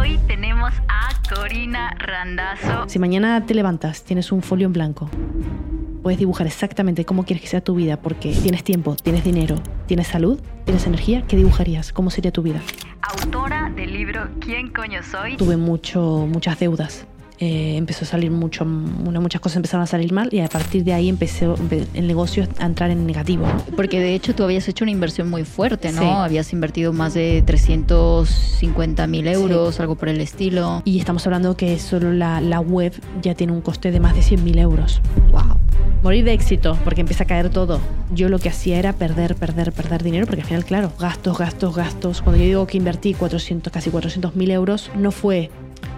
hoy tenemos a Corina Randazo. Si mañana te levantas, tienes un folio en blanco, puedes dibujar exactamente cómo quieres que sea tu vida porque tienes tiempo, tienes dinero, tienes salud, tienes energía, ¿qué dibujarías? ¿Cómo sería tu vida? Autora del libro ¿Quién coño soy? Tuve mucho, muchas deudas eh, empezó a salir mucho, muchas cosas empezaron a salir mal y a partir de ahí empezó el negocio a entrar en negativo. Porque de hecho tú habías hecho una inversión muy fuerte, ¿no? Habías invertido más de 350 mil euros, algo por el estilo. Y estamos hablando que solo la, la web ya tiene un coste de más de 100 mil euros. ¡Wow! Morir de éxito, porque empieza a caer todo. Yo lo que hacía era perder, perder, perder dinero, porque al final, claro, gastos, gastos, gastos. Cuando yo digo que invertí 400, casi 400 mil euros, no fue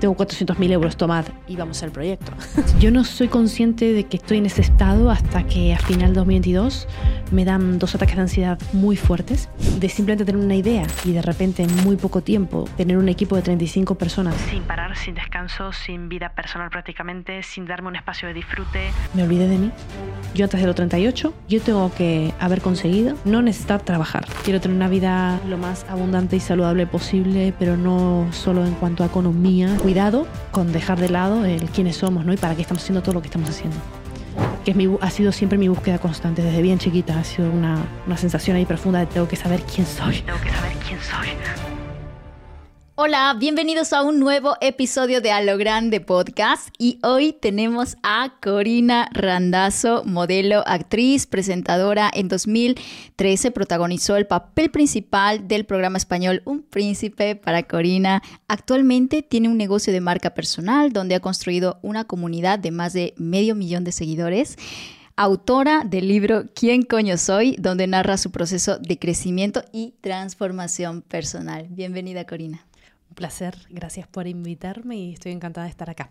tengo 400.000 euros, tomad y vamos al proyecto. Yo no soy consciente de que estoy en ese estado hasta que a final de 2022 me dan dos ataques de ansiedad muy fuertes, de simplemente tener una idea y de repente en muy poco tiempo tener un equipo de 35 personas. Sin parar, sin descanso, sin vida personal prácticamente, sin darme un espacio de disfrute. Me olvidé de mí. Yo antes de los 38, yo tengo que haber conseguido no necesitar trabajar. Quiero tener una vida lo más abundante y saludable posible, pero no solo en cuanto a economía, cuidado con dejar de lado el quiénes somos ¿no? y para qué estamos haciendo todo lo que estamos haciendo. Que es mi, ha sido siempre mi búsqueda constante, desde bien chiquita. Ha sido una, una sensación ahí profunda de tengo que saber quién soy. Tengo que saber quién soy. Hola, bienvenidos a un nuevo episodio de A lo Grande Podcast y hoy tenemos a Corina Randazo, modelo, actriz, presentadora. En 2013 protagonizó el papel principal del programa español Un Príncipe para Corina. Actualmente tiene un negocio de marca personal donde ha construido una comunidad de más de medio millón de seguidores autora del libro ¿Quién coño soy?, donde narra su proceso de crecimiento y transformación personal. Bienvenida, Corina. Gracias por invitarme y estoy encantada de estar acá.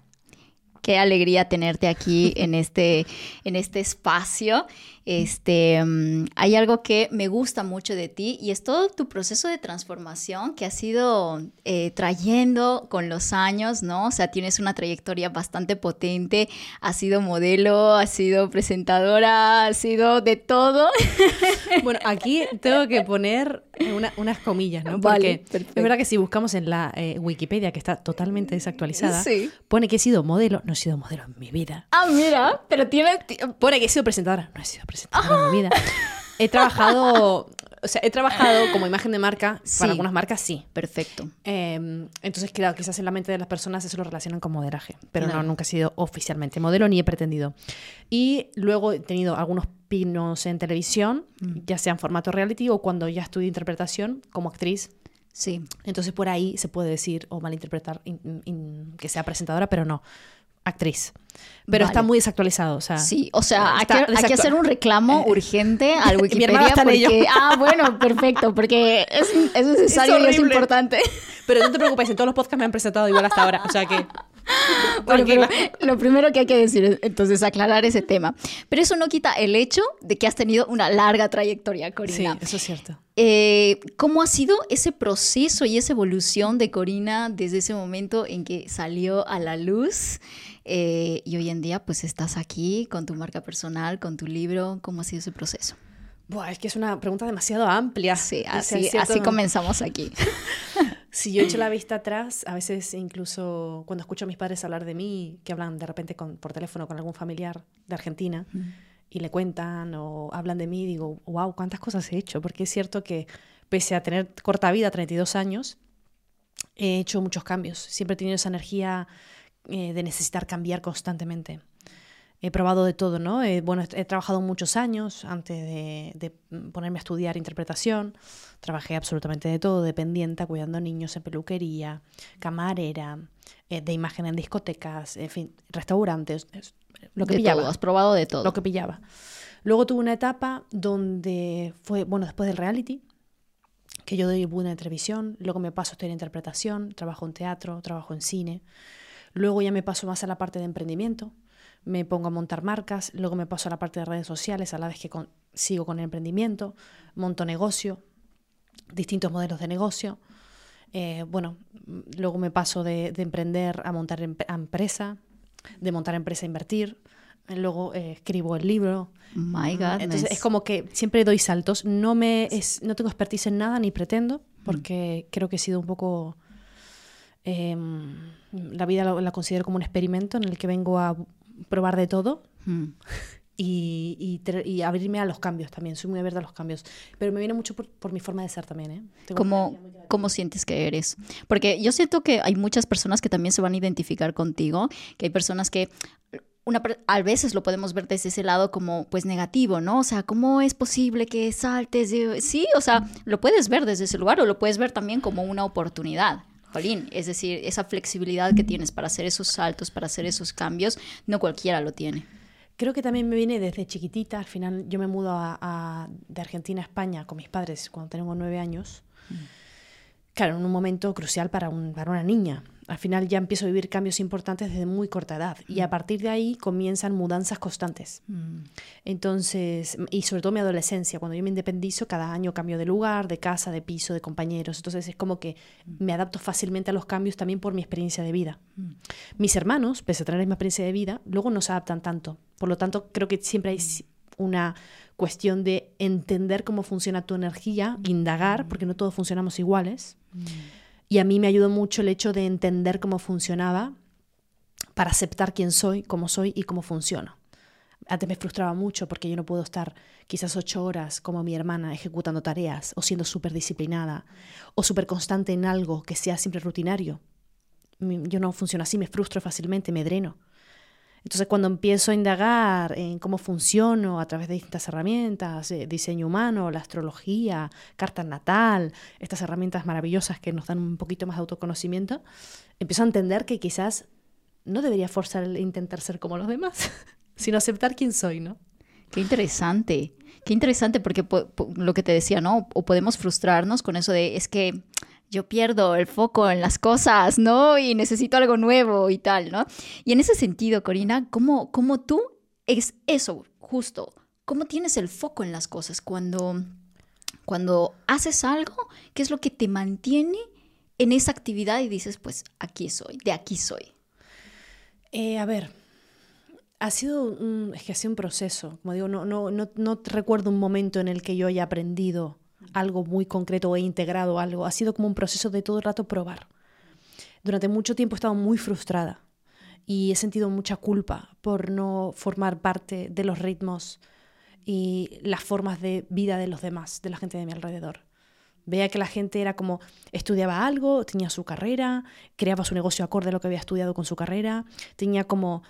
Qué alegría tenerte aquí en este, en este espacio. Este, mm, hay algo que me gusta mucho de ti y es todo tu proceso de transformación que has ido eh, trayendo con los años, ¿no? O sea, tienes una trayectoria bastante potente, has sido modelo, has sido presentadora, has sido de todo. Bueno, aquí tengo que poner unas comillas, ¿no? Porque es verdad que si buscamos en la eh, Wikipedia, que está totalmente desactualizada, pone que he sido modelo, no he sido modelo en mi vida. Ah, mira, pero tiene... Pone que he sido presentadora, no he sido presentadora en mi vida. He trabajado, o sea, he trabajado como imagen de marca para algunas marcas, sí. Perfecto. Em, entonces, claro, quizás en la mente de las personas eso lo relacionan con modelaje, pero no, nunca he sido oficialmente modelo ni he pretendido. Y luego he tenido algunos pinos en televisión, mm. ya sea en formato reality o cuando ya estudié interpretación como actriz. Sí. Entonces por ahí se puede decir o malinterpretar que sea presentadora, pero no actriz. Pero está muy desactualizado, o sea. Sí, o sea, hay que, hacer un reclamo eh, urgente al Wikipedia porque ah, bueno, perfecto, porque es, es necesario y es importante. Pero no te preocupes, en todos los podcasts me han presentado igual hasta ahora, o sea que bueno, pero lo primero que hay que decir es entonces aclarar ese tema. Pero eso no quita el hecho de que has tenido una larga trayectoria, Corina. Sí, eso es cierto. Eh, ¿Cómo ha sido ese proceso y esa evolución de Corina desde ese momento en que salió a la luz? Eh, y hoy en día pues estás aquí con tu marca personal, con tu libro. ¿Cómo ha sido ese proceso? Buah, es que es una pregunta demasiado amplia. Sí, así, así comenzamos aquí. si yo echo la vista atrás, a veces incluso cuando escucho a mis padres hablar de mí, que hablan de repente con, por teléfono con algún familiar de Argentina y le cuentan o hablan de mí, digo, wow, cuántas cosas he hecho. Porque es cierto que pese a tener corta vida, 32 años, he hecho muchos cambios. Siempre he tenido esa energía eh, de necesitar cambiar constantemente. He probado de todo, ¿no? Eh, bueno, he, trabajado muchos años antes de, ponerme a estudiar interpretación. Trabajé absolutamente de todo, dependiente, cuidando niños en peluquería, camarera, eh, de imagen en discotecas, en fin, restaurantes, lo que pillaba. has probado de todo. Lo que pillaba. Luego tuve una etapa donde fue, bueno, después del reality, que yo doy buena televisión, luego me paso a estudiar interpretación, trabajo en teatro, trabajo en cine. Luego ya me paso más a la parte de emprendimiento, me pongo a montar marcas, luego me paso a la parte de redes sociales a la vez que sigo con el emprendimiento, monto negocio, distintos modelos de negocio. Eh, bueno, luego me paso de, emprender a montar empresa, de montar empresa a invertir. Luego eh, escribo el libro. My God. Entonces es como que siempre doy saltos. No, me no tengo expertise en nada ni pretendo, porque creo que he sido un poco Em, la vida la, la, considero como un experimento en el que vengo a probar de todo. Mm. Y, y, abrirme a los cambios también. Soy muy abierta a los cambios. Pero me viene mucho por, por mi forma de ser también. ¿eh? ¿Cómo, ¿Cómo, sientes que eres? Porque yo siento que hay muchas personas que también se van a identificar contigo, que hay personas que una, a veces lo podemos ver desde ese lado como pues negativo, ¿no? O sea, ¿cómo es posible que saltes? Sí, o sea, lo puedes ver desde ese lugar o lo puedes ver también como una oportunidad. Jolín, es decir, esa flexibilidad que tienes para hacer esos saltos, para hacer esos cambios, no cualquiera lo tiene. Creo que también me viene desde chiquitita. Al final yo me mudo a, de Argentina a España con mis padres cuando tengo nueve años. Mm. Claro, en un momento crucial para, un, para una niña al final ya empiezo a vivir cambios importantes desde muy corta edad y a mm. partir de ahí comienzan mudanzas constantes. Mm. Entonces, y sobre todo mi adolescencia, cuando yo me independizo, cada año cambio de lugar, de casa, de piso, de compañeros. Entonces es como que mm. me adapto fácilmente a los cambios también por mi experiencia de vida. Mis hermanos, pese a tener la misma experiencia de vida, luego no se adaptan tanto. Por lo tanto, creo que siempre hay una cuestión de entender cómo funciona tu energía, indagar, porque no todos funcionamos iguales. Y a mí me ayudó mucho el hecho de entender cómo funcionaba para aceptar quién soy, cómo soy y cómo funciono. Antes me frustraba mucho porque yo no puedo estar quizás ocho horas como mi hermana ejecutando tareas o siendo súper disciplinada o súper constante en algo que sea siempre rutinario. Yo no funciono así, me frustro fácilmente, me dreno. Entonces, cuando empiezo a indagar en cómo funciono a través de distintas herramientas, eh, diseño humano, la astrología, carta natal, estas herramientas maravillosas que nos dan un poquito más de autoconocimiento, empiezo a entender que quizás no debería forzar el intentar ser como los demás, sino aceptar quién soy, ¿no? Qué interesante, qué interesante porque lo que te decía, ¿no? O podemos frustrarnos con eso de, es que yo pierdo el foco en las cosas, ¿no? Y necesito algo nuevo y tal, ¿no? Y en ese sentido, Corina, ¿cómo, cómo tú es eso, justo? ¿Cómo tienes el foco en las cosas cuando, cuando haces algo? ¿Qué es lo que te mantiene en esa actividad y dices, pues aquí soy, de aquí soy? Eh, a ver, ha sido un, es que ha sido un proceso. Como digo, no, no, no, no recuerdo un momento en el que yo haya aprendido algo muy concreto he integrado algo. Ha sido como un proceso de todo el rato probar. Durante mucho tiempo he estado muy frustrada y he sentido mucha culpa por no formar parte de los ritmos y las formas de vida de los demás, de la gente de mi alrededor. Veía que la gente era como estudiaba algo, tenía su carrera, creaba su negocio acorde a lo que había estudiado con su carrera, tenía como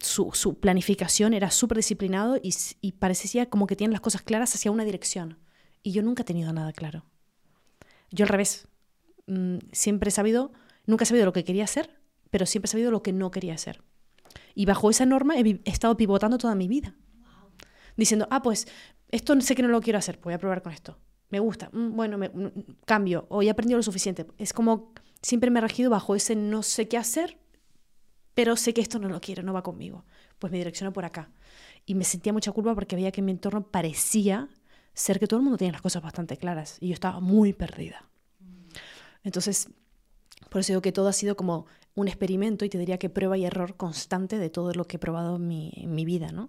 su, planificación, era súper disciplinado y, y parecía como que tienen las cosas claras hacia una dirección. Y yo nunca he tenido nada claro. Yo al revés. Mm, siempre he sabido, nunca he sabido lo que quería hacer, pero siempre he sabido lo que no quería hacer. Y bajo esa norma he, estado pivotando toda mi vida. Diciendo, ah, pues esto sé que no lo quiero hacer, voy a probar con esto. Me gusta, mm, bueno, me, mm, cambio, o he aprendido lo suficiente. Es como siempre me he regido bajo ese no sé qué hacer, pero sé que esto no lo quiero, no va conmigo. Pues me direcciono por acá. Y me sentía mucha culpa porque veía que mi entorno parecía ser que todo el mundo tiene las cosas bastante claras y yo estaba muy perdida. Entonces, por eso digo que todo ha sido como un experimento y te diría que prueba y error constante de todo lo que he probado mi, en mi vida, ¿no?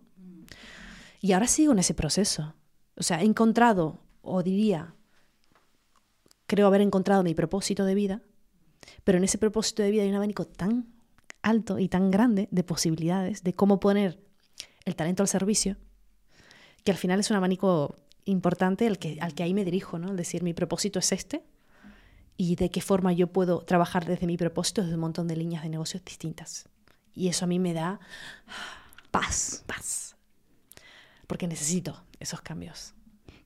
Y ahora sigo en ese proceso. O sea, he encontrado, o diría, creo haber encontrado mi propósito de vida, pero en ese propósito de vida hay un abanico tan alto y tan grande de posibilidades de cómo poner el talento al servicio, que al final es un abanico importante al que, al que ahí me dirijo, ¿no? Es decir, mi propósito es este y de qué forma yo puedo trabajar desde mi propósito desde un montón de líneas de negocios distintas. Y eso a mí me da paz, paz. Porque necesito esos cambios.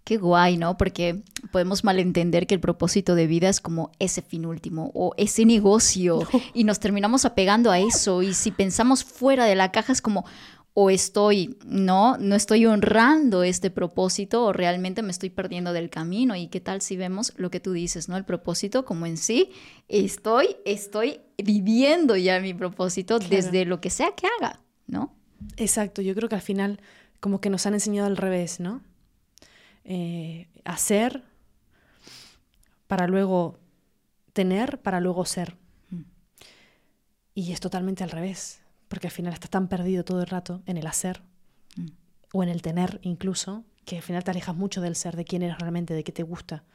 Qué guay, ¿no? Porque podemos malentender que el propósito de vida es como ese fin último o ese negocio y nos terminamos apegando a eso y si pensamos fuera de la caja es como, o estoy, no, no estoy honrando este propósito o realmente me estoy perdiendo del camino. ¿Y qué tal si vemos lo que tú dices, no? El propósito como en sí, estoy, estoy viviendo ya mi propósito desde lo que sea que haga, ¿no? Exacto, yo creo que al final como que nos han enseñado al revés, ¿no? Eh, hacer para luego tener, para luego ser. Mm. Y es totalmente al revés porque al final estás tan perdido todo el rato en el hacer mm. o en el tener incluso, que al final te alejas mucho del ser, de quién eres realmente, de qué te gusta.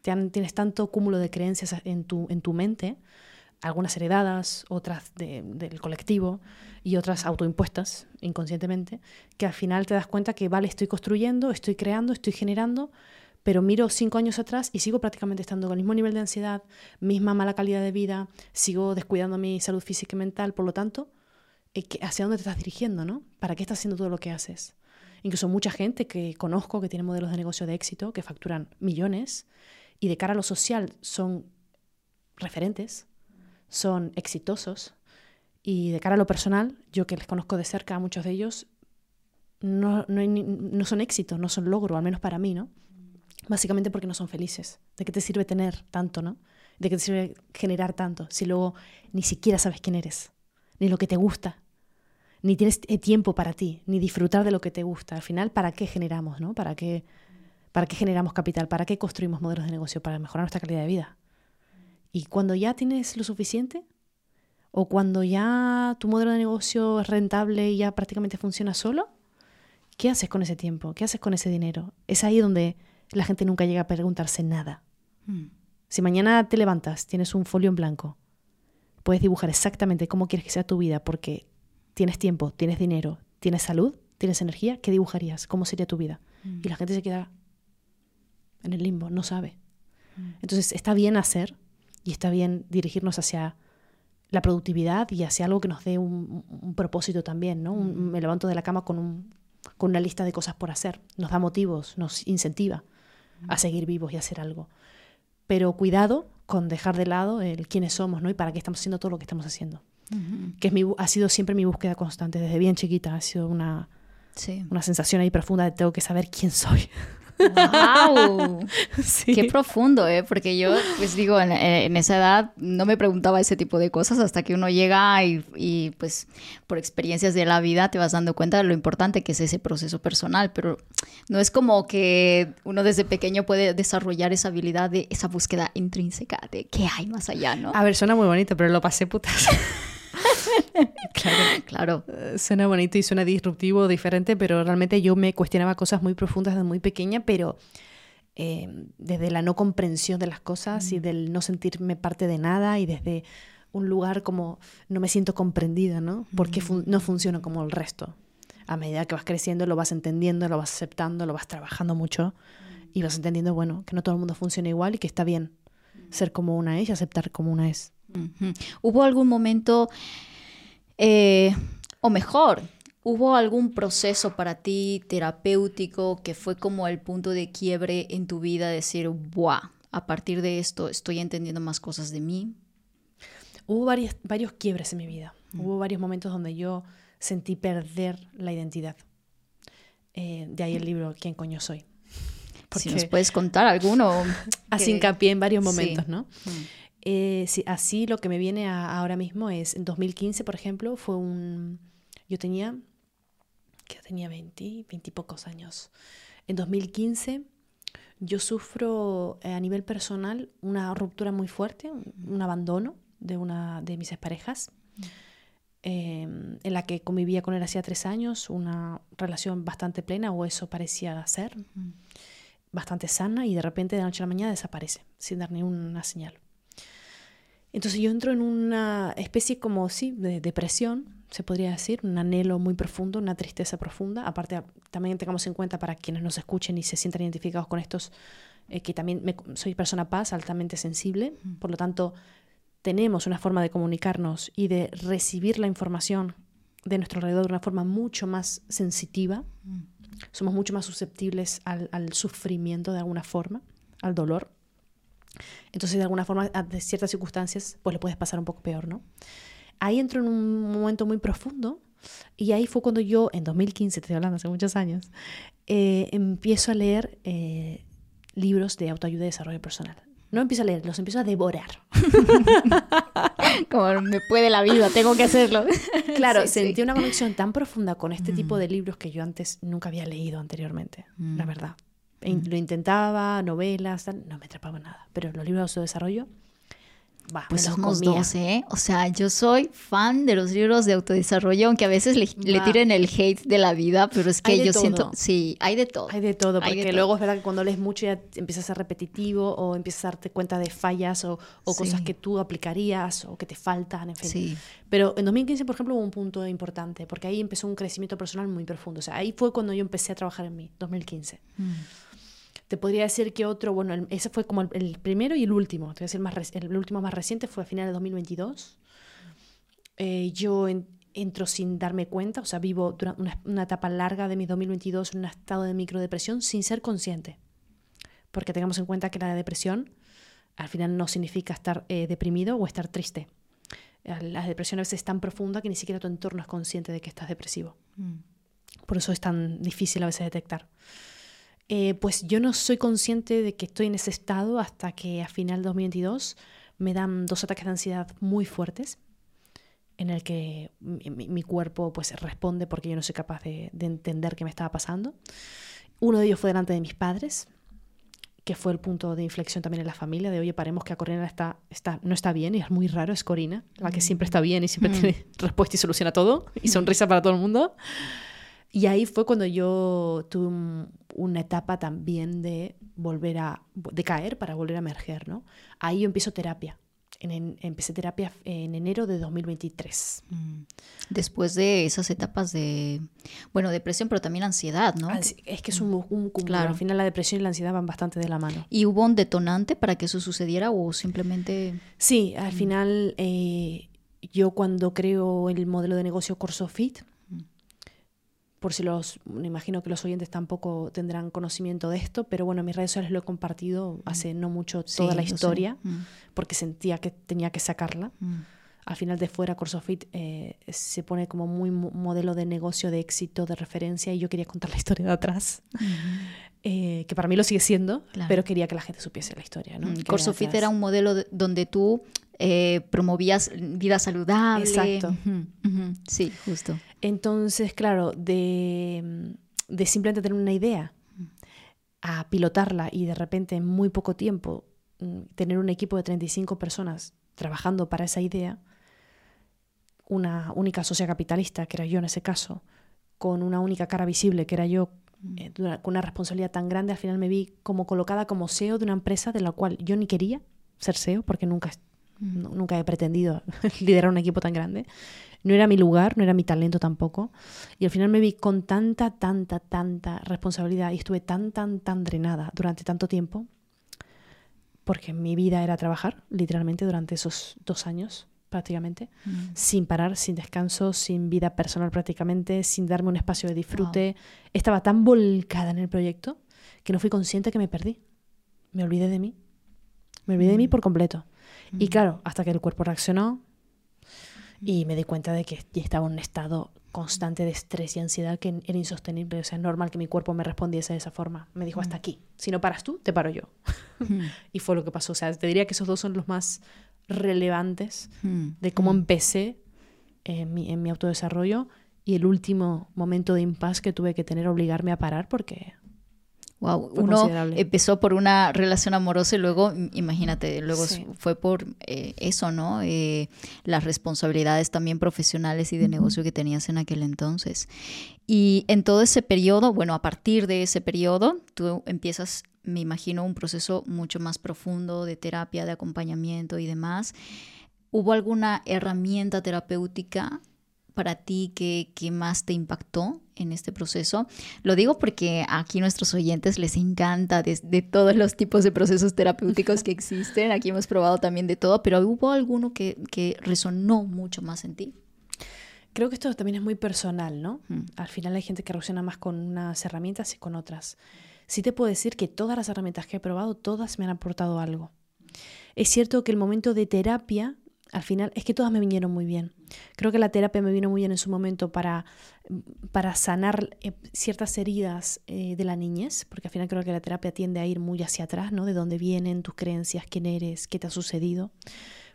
tienes tanto cúmulo de creencias en tu, en tu mente algunas heredadas, otras del colectivo y otras autoimpuestas inconscientemente, que al final te das cuenta que, vale, estoy construyendo, estoy creando, estoy generando, pero miro cinco años atrás y sigo prácticamente estando con el mismo nivel de ansiedad, misma mala calidad de vida, sigo descuidando mi salud física y mental, por lo tanto, ¿hacia dónde te estás dirigiendo? ¿no? ¿Para qué estás haciendo todo lo que haces? Incluso mucha gente que conozco que tiene modelos de negocio de éxito, que facturan millones y de cara a lo social son referentes, son exitosos y de cara a lo personal, yo que les conozco de cerca a muchos de ellos, no, no, son éxitos, no son logro, al menos para mí, ¿no? Básicamente porque no son felices. ¿De qué te sirve tener tanto, no? ¿De qué te sirve generar tanto si luego ni siquiera sabes quién eres, ni lo que te gusta, ni tienes eh, tiempo para ti, ni disfrutar de lo que te gusta? Al final, ¿para qué generamos, no? ¿Para qué, para qué generamos capital? ¿Para qué construimos modelos de negocio? Para mejorar nuestra calidad de vida. Y cuando ya tienes lo suficiente, o cuando ya tu modelo de negocio es rentable y ya prácticamente funciona solo, ¿qué haces con ese tiempo? ¿Qué haces con ese dinero? Es ahí donde la gente nunca llega a preguntarse nada. Hmm. Si mañana te levantas, tienes un folio en blanco, puedes dibujar exactamente cómo quieres que sea tu vida porque tienes tiempo, tienes dinero, tienes salud, tienes energía, ¿qué dibujarías? ¿Cómo sería tu vida? Hmm. Y la gente se queda en el limbo, no sabe. Hmm. Entonces está bien hacer y está bien dirigirnos hacia la productividad y hacia algo que nos dé un, propósito también, ¿no? me levanto de la cama con, con una lista de cosas por hacer. Nos da motivos, nos incentiva a seguir vivos y a hacer algo. Pero cuidado con dejar de lado el quiénes somos, ¿no? Y para qué estamos haciendo todo lo que estamos haciendo. Que es mi, ha sido siempre mi búsqueda constante, desde bien chiquita. Ha sido una, una sensación ahí profunda de tengo que saber quién soy. ¡Wow! Qué profundo, ¿eh? Porque yo, pues digo, en, esa edad no me preguntaba ese tipo de cosas hasta que uno llega y, pues por experiencias de la vida te vas dando cuenta de lo importante que es ese proceso personal, pero no es como que uno desde pequeño puede desarrollar esa habilidad de esa búsqueda intrínseca de qué hay más allá, ¿no? A ver, suena muy bonito, pero lo pasé putas. claro, claro. Eh, suena bonito y suena disruptivo, diferente, pero realmente yo me cuestionaba cosas muy profundas desde muy pequeña, pero eh, desde la no comprensión de las cosas y mm. del no sentirme parte de nada y desde un lugar como no me siento comprendida, ¿no? Porque mm. no funciona como el resto. A medida que vas creciendo lo vas entendiendo, lo vas aceptando, lo vas trabajando mucho y vas entendiendo, bueno, que no todo el mundo funciona igual y que está bien ser como una es y aceptar como una es. ¿Hubo algún momento eh, o mejor, ¿hubo algún proceso para ti terapéutico que fue como el punto de quiebre en tu vida? Decir, ¡buah! A partir de esto estoy entendiendo más cosas de mí. Hubo varios, varios quiebres en mi vida. Mm. Hubo varios momentos donde yo sentí perder la identidad. Eh, de ahí el libro ¿Quién coño soy? si nos puedes contar alguno. Así hincapié en varios momentos, ¿no? Mm. Eh, así lo que me viene ahora mismo es, en 2015, por ejemplo, fue un... Yo tenía, que tenía 20, 20 y pocos años. En 2015 yo sufro eh, a nivel personal una ruptura muy fuerte, un, abandono de una de mis parejas, em, en la que convivía con él hacía tres años, una relación bastante plena, o eso parecía ser, bastante sana, y de repente de la noche a la mañana desaparece, sin dar ni una señal. Entonces yo entro en una especie como, sí, de depresión, se podría decir, un anhelo muy profundo, una tristeza profunda. Aparte, también tengamos en cuenta para quienes nos escuchen y se sientan identificados con estos, eh, que también soy persona paz, altamente sensible, por lo tanto, tenemos una forma de comunicarnos y de recibir la información de nuestro alrededor de una forma mucho más sensitiva. Somos mucho más susceptibles al, al sufrimiento de alguna forma, al dolor. Entonces, de alguna forma, de ciertas circunstancias, pues le puedes pasar un poco peor, ¿no? Ahí entro en un momento muy profundo y ahí fue cuando yo, en 2015, te estoy hablando hace muchos años, eh, empiezo a leer eh, libros de autoayuda y desarrollo personal. No empiezo a leer, los empiezo a devorar. Como me puede la vida, tengo que hacerlo. Claro, sentí una conexión tan profunda con este tipo mm. de libros que yo antes nunca había leído anteriormente, la mm. Lo intentaba, novelas, no me atrapaba nada. Pero los libros de desarrollo bah, Pues somos comía. dos, ¿eh? O sea, yo soy fan de los libros de autodesarrollo, aunque a veces le, le tiren el hate de la vida, pero es que yo todo. siento, sí, hay de todo. Hay de todo, porque de todo. luego es verdad que cuando lees mucho ya empiezas a ser repetitivo o empiezas a darte cuenta de fallas o, o cosas Sí. que tú aplicarías o que te faltan, en fin. Sí. Pero en 2015, por ejemplo, hubo un punto importante, porque ahí empezó un crecimiento personal muy profundo. O sea, ahí fue cuando yo empecé a trabajar en mí, 2015. Mm. Te podría decir que otro, bueno, el- ese fue como el, el primero y el último. Te voy a decir más el último más reciente fue a finales de 2022. Eh, yo en- entro sin darme cuenta, o sea, vivo durante una, una etapa larga de mi 2022 en un estado de microdepresión sin ser consciente. Porque tengamos en cuenta que la depresión al final no significa estar eh, deprimido o estar triste. La depresión a veces es tan profunda que ni siquiera tu entorno es consciente de que estás depresivo. Mm. Por eso es tan difícil a veces detectar. Eh, pues yo no soy consciente de que estoy en ese estado hasta que a final de 2022 me dan dos ataques de ansiedad muy fuertes en el que mi, cuerpo pues responde porque yo no soy capaz de, de entender qué me estaba pasando. Uno de ellos fue delante de mis padres, que fue el punto de inflexión también en la familia, de oye, paremos que a Corina está, está, no está bien y es muy raro, es Corina, la que siempre está bien y siempre Mm. tiene respuesta y soluciona todo y sonrisa para todo el mundo. Y ahí fue cuando yo tuve un- una etapa también de volver a, de caer para volver a emerger, ¿no? Ahí yo empiezo terapia. En- en- empecé terapia en enero de 2023. Mm. Después de esas etapas de, bueno, depresión, pero también ansiedad, ¿no? Ansi- Es que es un, un cúmulo. Claro. Al final la depresión y la ansiedad van bastante de la mano. ¿Y hubo un detonante para que eso sucediera o simplemente... Sí, al final eh, yo cuando creo el modelo de negocio CorsoFit, por si los, me imagino que los oyentes tampoco tendrán conocimiento de esto, pero bueno, en mis redes sociales lo he compartido hace no mucho toda Sí, la historia, Mm, porque sentía que tenía que sacarla. mm. Al final de fuera, CorsoFit eh, se pone como muy mo- modelo de negocio, de éxito, de referencia, y yo quería contar la historia de atrás, eh, que para mí lo sigue siendo, Claro. pero quería que la gente supiese la historia. ¿no? Mm, era un modelo de- donde tú eh, promovías vida saludable. Exacto. Sí, justo. Entonces, claro, de, de simplemente tener una idea a pilotarla y de repente en muy poco tiempo mm, tener un equipo de 35 personas trabajando para esa idea, una única socia capitalista, que era yo en ese caso, con una única cara visible, que era yo, eh, dura- con una responsabilidad tan grande, al final me vi como colocada como CEO de una empresa de la cual yo ni quería ser CEO, porque nunca, nu- nunca he pretendido liderar un equipo tan grande. No era mi lugar, no era mi talento tampoco. Y al final me vi con tanta, tanta, tanta responsabilidad y estuve tan, tan, tan drenada durante tanto tiempo, porque mi vida era trabajar, literalmente, durante esos dos años prácticamente, Mm. sin parar, sin descanso, sin vida personal prácticamente, sin darme un espacio de disfrute. Estaba tan volcada en el proyecto que no fui consciente que me perdí. Me olvidé de mí. Me olvidé de mí por completo. Y claro, hasta que el cuerpo reaccionó y me di cuenta de que ya estaba en un estado constante de estrés y ansiedad que era insostenible. O sea, es normal que mi cuerpo me respondiese de esa forma. Me dijo, hasta aquí. Si no paras tú, te paro yo. y fue lo que pasó. O sea, te diría que esos dos son los más relevantes Mm. de cómo empecé en mi, en mi autodesarrollo y el último momento de impasse que tuve que tener, obligarme a parar porque Wow, uno empezó por una relación amorosa y luego, im- imagínate, luego Sí. fue por eh, eso, ¿no? Eh, las responsabilidades también profesionales y de negocio que tenías en aquel entonces. Y en todo ese periodo, bueno, a partir de ese periodo, tú empiezas, me imagino, un proceso mucho más profundo de terapia, de acompañamiento y demás. ¿Hubo alguna herramienta terapéutica para ti que, que más te impactó en este proceso? Lo digo porque aquí nuestros oyentes les encanta de, de todos los tipos de procesos terapéuticos que existen. Aquí hemos probado también de todo, pero ¿hubo alguno que, que resonó mucho más en ti? creo que esto también es muy personal, ¿no? Mm. Al final hay gente que reacciona más con unas herramientas y con otras. Sí te puedo decir que todas las herramientas que he probado, todas me han aportado algo. Es cierto que el momento de terapia, al final, es que todas me vinieron muy bien. Creo que la terapia me vino muy bien en su momento para, para sanar eh, ciertas heridas eh, de la niñez, porque al final creo que la terapia tiende a ir muy hacia atrás, ¿no? De dónde vienen tus creencias, quién eres, qué te ha sucedido.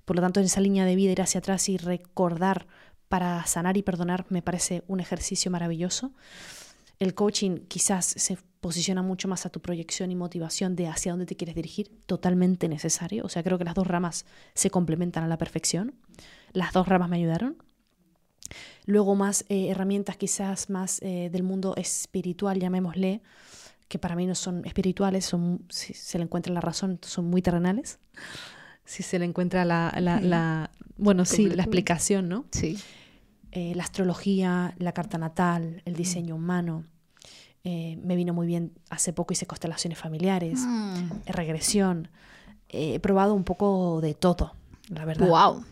Por lo tanto, en esa línea de vida ir hacia atrás y recordar para sanar y perdonar me parece un ejercicio maravilloso. El coaching quizás se posiciona mucho más a tu proyección y motivación de hacia dónde te quieres dirigir, totalmente necesario. O sea, creo que las dos ramas se complementan a la perfección. Las dos ramas me ayudaron. Luego más eh, herramientas quizás más eh, del mundo espiritual, llamémosle, que para mí no son espirituales, son, si se le encuentra la razón, son muy terrenales. Si se le encuentra la, la, bueno, sí, la explicación, ¿no? Sí. Eh, la astrología, la carta natal, el diseño humano. Me vino muy bien, hace poco hice constelaciones familiares, Mm. regresión. he probado un poco de todo, la verdad. Wow.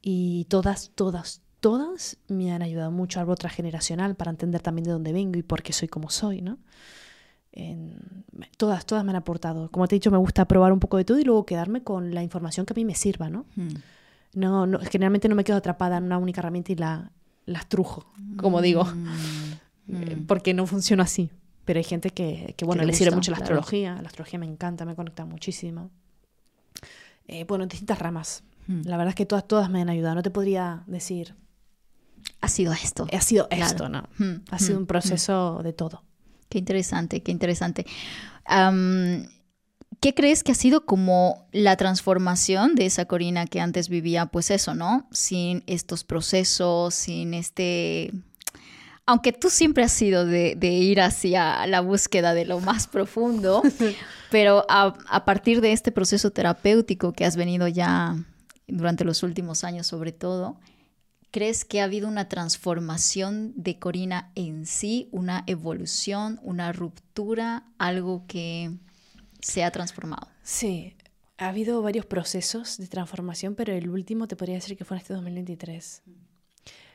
Y todas, todas, todas me han ayudado mucho árbol transgeneracional para entender también de dónde vengo y por qué soy como soy, ¿no? En- todas, todas me han aportado. Como te he dicho, me gusta probar un poco de todo y luego quedarme con la información que a mí me sirva, ¿no? Mm. No, no generalmente no me quedo atrapada en una única herramienta y la, la estrujo, como digo, eh, Mm. porque no funciona así. Pero hay gente que, que bueno, le le, sirve mucho la claro. astrología. La astrología me encanta, me conecta muchísimo. Eh, bueno, distintas ramas. Mm. La verdad es que todas, todas me han ayudado. No te podría decir, Ha sido esto. ha sido Claro. esto, ¿no? Mm, Ha sido un proceso de todo. Qué interesante, qué interesante. ¿Qué crees que ha sido como la transformación de esa Corina que antes vivía, pues eso, ¿no? Sin estos procesos, sin este... Aunque tú siempre has sido de, de ir hacia la búsqueda de lo más profundo, pero a, a partir de este proceso terapéutico que has venido ya durante los últimos años sobre todo, ¿Crees que ha habido una transformación de Corina en sí, una evolución, una ruptura, algo que se ha transformado? Sí, ha habido varios procesos de transformación, pero el último te podría decir que fue en este 2023.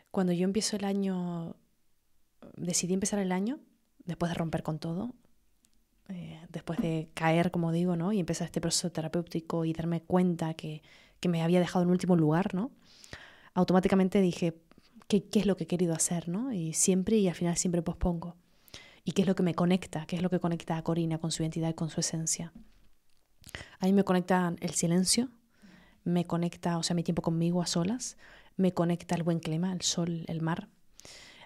Cuando yo empiezo el año, decidí empezar el año, después de romper con todo, eh, después de caer, como digo, ¿no? Y empezar este proceso terapéutico y darme cuenta que, que me había dejado en último lugar, ¿no? Automáticamente dije, ¿qué, ¿qué es lo que he querido hacer, ¿no? Y siempre, y al final siempre pospongo. ¿Y qué es lo que me conecta? ¿Qué es lo que conecta a Corina con su identidad y con su esencia? A mí me conecta el silencio, me conecta, o sea, mi tiempo conmigo a solas, me conecta el buen clima, el sol, el mar.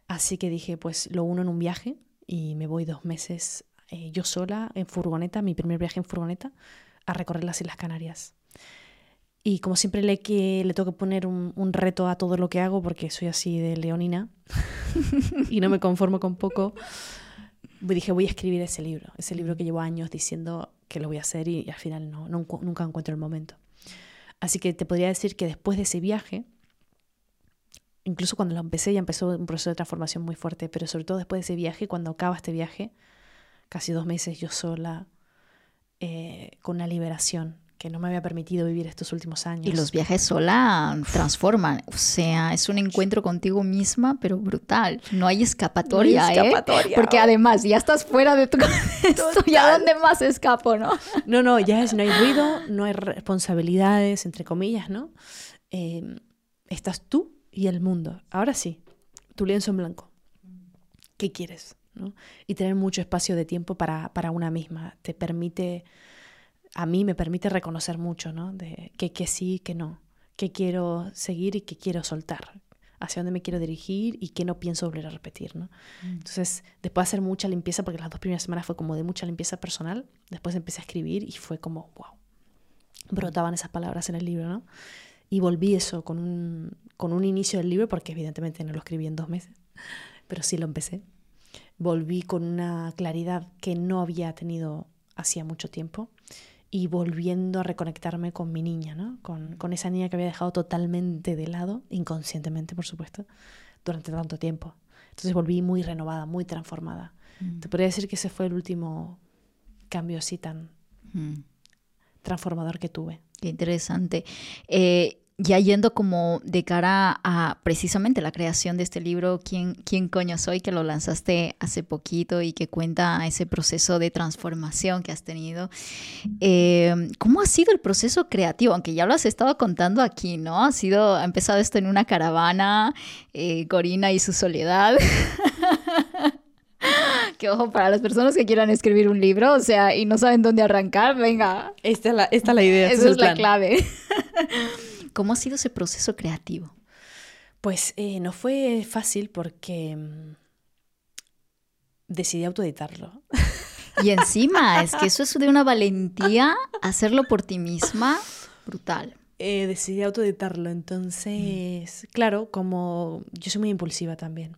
Así que dije, pues lo uno en un viaje y me voy dos meses eh, yo sola en furgoneta, mi primer viaje en furgoneta, a recorrer las Islas Canarias. Y como siempre le, que, le tengo que poner un, reto a todo lo que hago porque soy así de leonina y no me conformo con poco, dije voy a escribir ese libro, ese libro que llevo años diciendo que lo voy a hacer y, al final no, no nunca encuentro el momento. Así que te podría decir que después de ese viaje, incluso cuando lo empecé ya empezó un proceso de transformación muy fuerte, pero sobre todo después de ese viaje, cuando acaba este viaje, casi dos meses yo sola, eh, con una liberación que no me había permitido vivir estos últimos años. Y los viajes sola transforman, o sea, es un encuentro contigo misma, pero brutal. No hay escapatoria, No hay escapatoria. ¿eh? Porque además ya estás fuera de tu contexto, ¿y a dónde más escapo, no? No, no, ya es, no hay ruido, no hay responsabilidades, entre comillas, ¿no? Eh, estás tú y el mundo. Ahora sí, tu lienzo en blanco. ¿Qué quieres? ¿no? Y tener mucho espacio de tiempo para, para una misma. Te permite, a mí me permite reconocer mucho, ¿no? De que, que sí, que no. Que quiero seguir y que quiero soltar. Hacia dónde me quiero dirigir y que no pienso volver a repetir, ¿no? Entonces, después de hacer mucha limpieza, porque las dos primeras semanas fue como de mucha limpieza personal, después empecé a escribir y fue como, wow, brotaban esas palabras en el libro, ¿no? Y volví eso con un, con un inicio del libro, porque evidentemente no lo escribí en dos meses, pero sí lo empecé. Volví con una claridad que no había tenido hacía mucho tiempo y volviendo a reconectarme con mi niña, ¿no? Con, con esa niña que había dejado totalmente de lado, inconscientemente, por supuesto, durante tanto tiempo. Entonces volví muy renovada, muy transformada. Te podría decir que ese fue el último cambio así tan Mm. transformador que tuve. Qué interesante. Eh, ya yendo como de cara a precisamente la creación de este libro, ¿quién, ¿Quién coño soy? Que lo lanzaste hace poquito y que cuenta ese proceso de transformación que has tenido. Eh, ¿Cómo ha sido el proceso creativo? Aunque ya lo has estado contando aquí, ¿no? Ha sido, ha empezado esto en una caravana, eh, Corina y su soledad. que ojo, para las personas que quieran escribir un libro, o sea, y no saben dónde arrancar, venga, Esta es la, esta es la idea. este esa es, la clave. ¿Cómo ha sido ese proceso creativo? Pues eh, no fue fácil porque mm, decidí autoeditarlo. Y encima, es que eso es de una valentía, hacerlo por ti misma, brutal. Eh, decidí autoeditarlo, entonces, claro, como yo soy muy impulsiva también.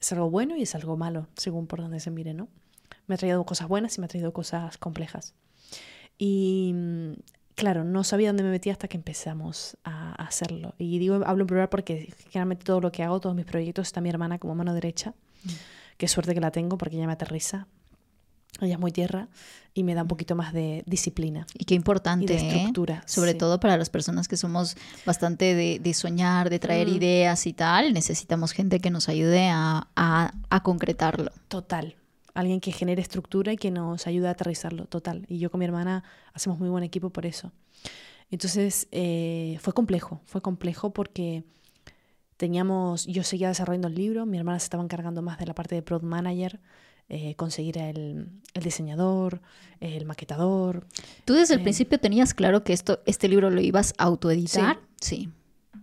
Es algo bueno y es algo malo, según por donde se mire, ¿no? Me ha traído cosas buenas y me ha traído cosas complejas. Y mm, claro, no sabía dónde me metía hasta que empezamos a hacerlo. Y digo, hablo en plural porque generalmente todo lo que hago, todos mis proyectos, está mi hermana como mano derecha. Qué suerte que la tengo porque ella me aterriza. Ella es muy tierra y me da un poquito más de disciplina. Y qué importante, Y de ¿eh? estructura, Sobre sí. todo para las personas que somos bastante de, de soñar, de traer Mm. ideas y tal, necesitamos gente que nos ayude a, a- a concretarlo. Total. Alguien que genere estructura y que nos ayude a aterrizarlo, total. Y yo con mi hermana hacemos muy buen equipo por eso. Entonces eh, fue complejo, fue complejo porque teníamos, yo seguía desarrollando el libro, mi hermana se estaba encargando más de la parte de product manager, eh, conseguir el, el diseñador, el maquetador. ¿Tú desde el Eh. principio tenías claro que esto, este libro lo ibas a autoeditar? Sí.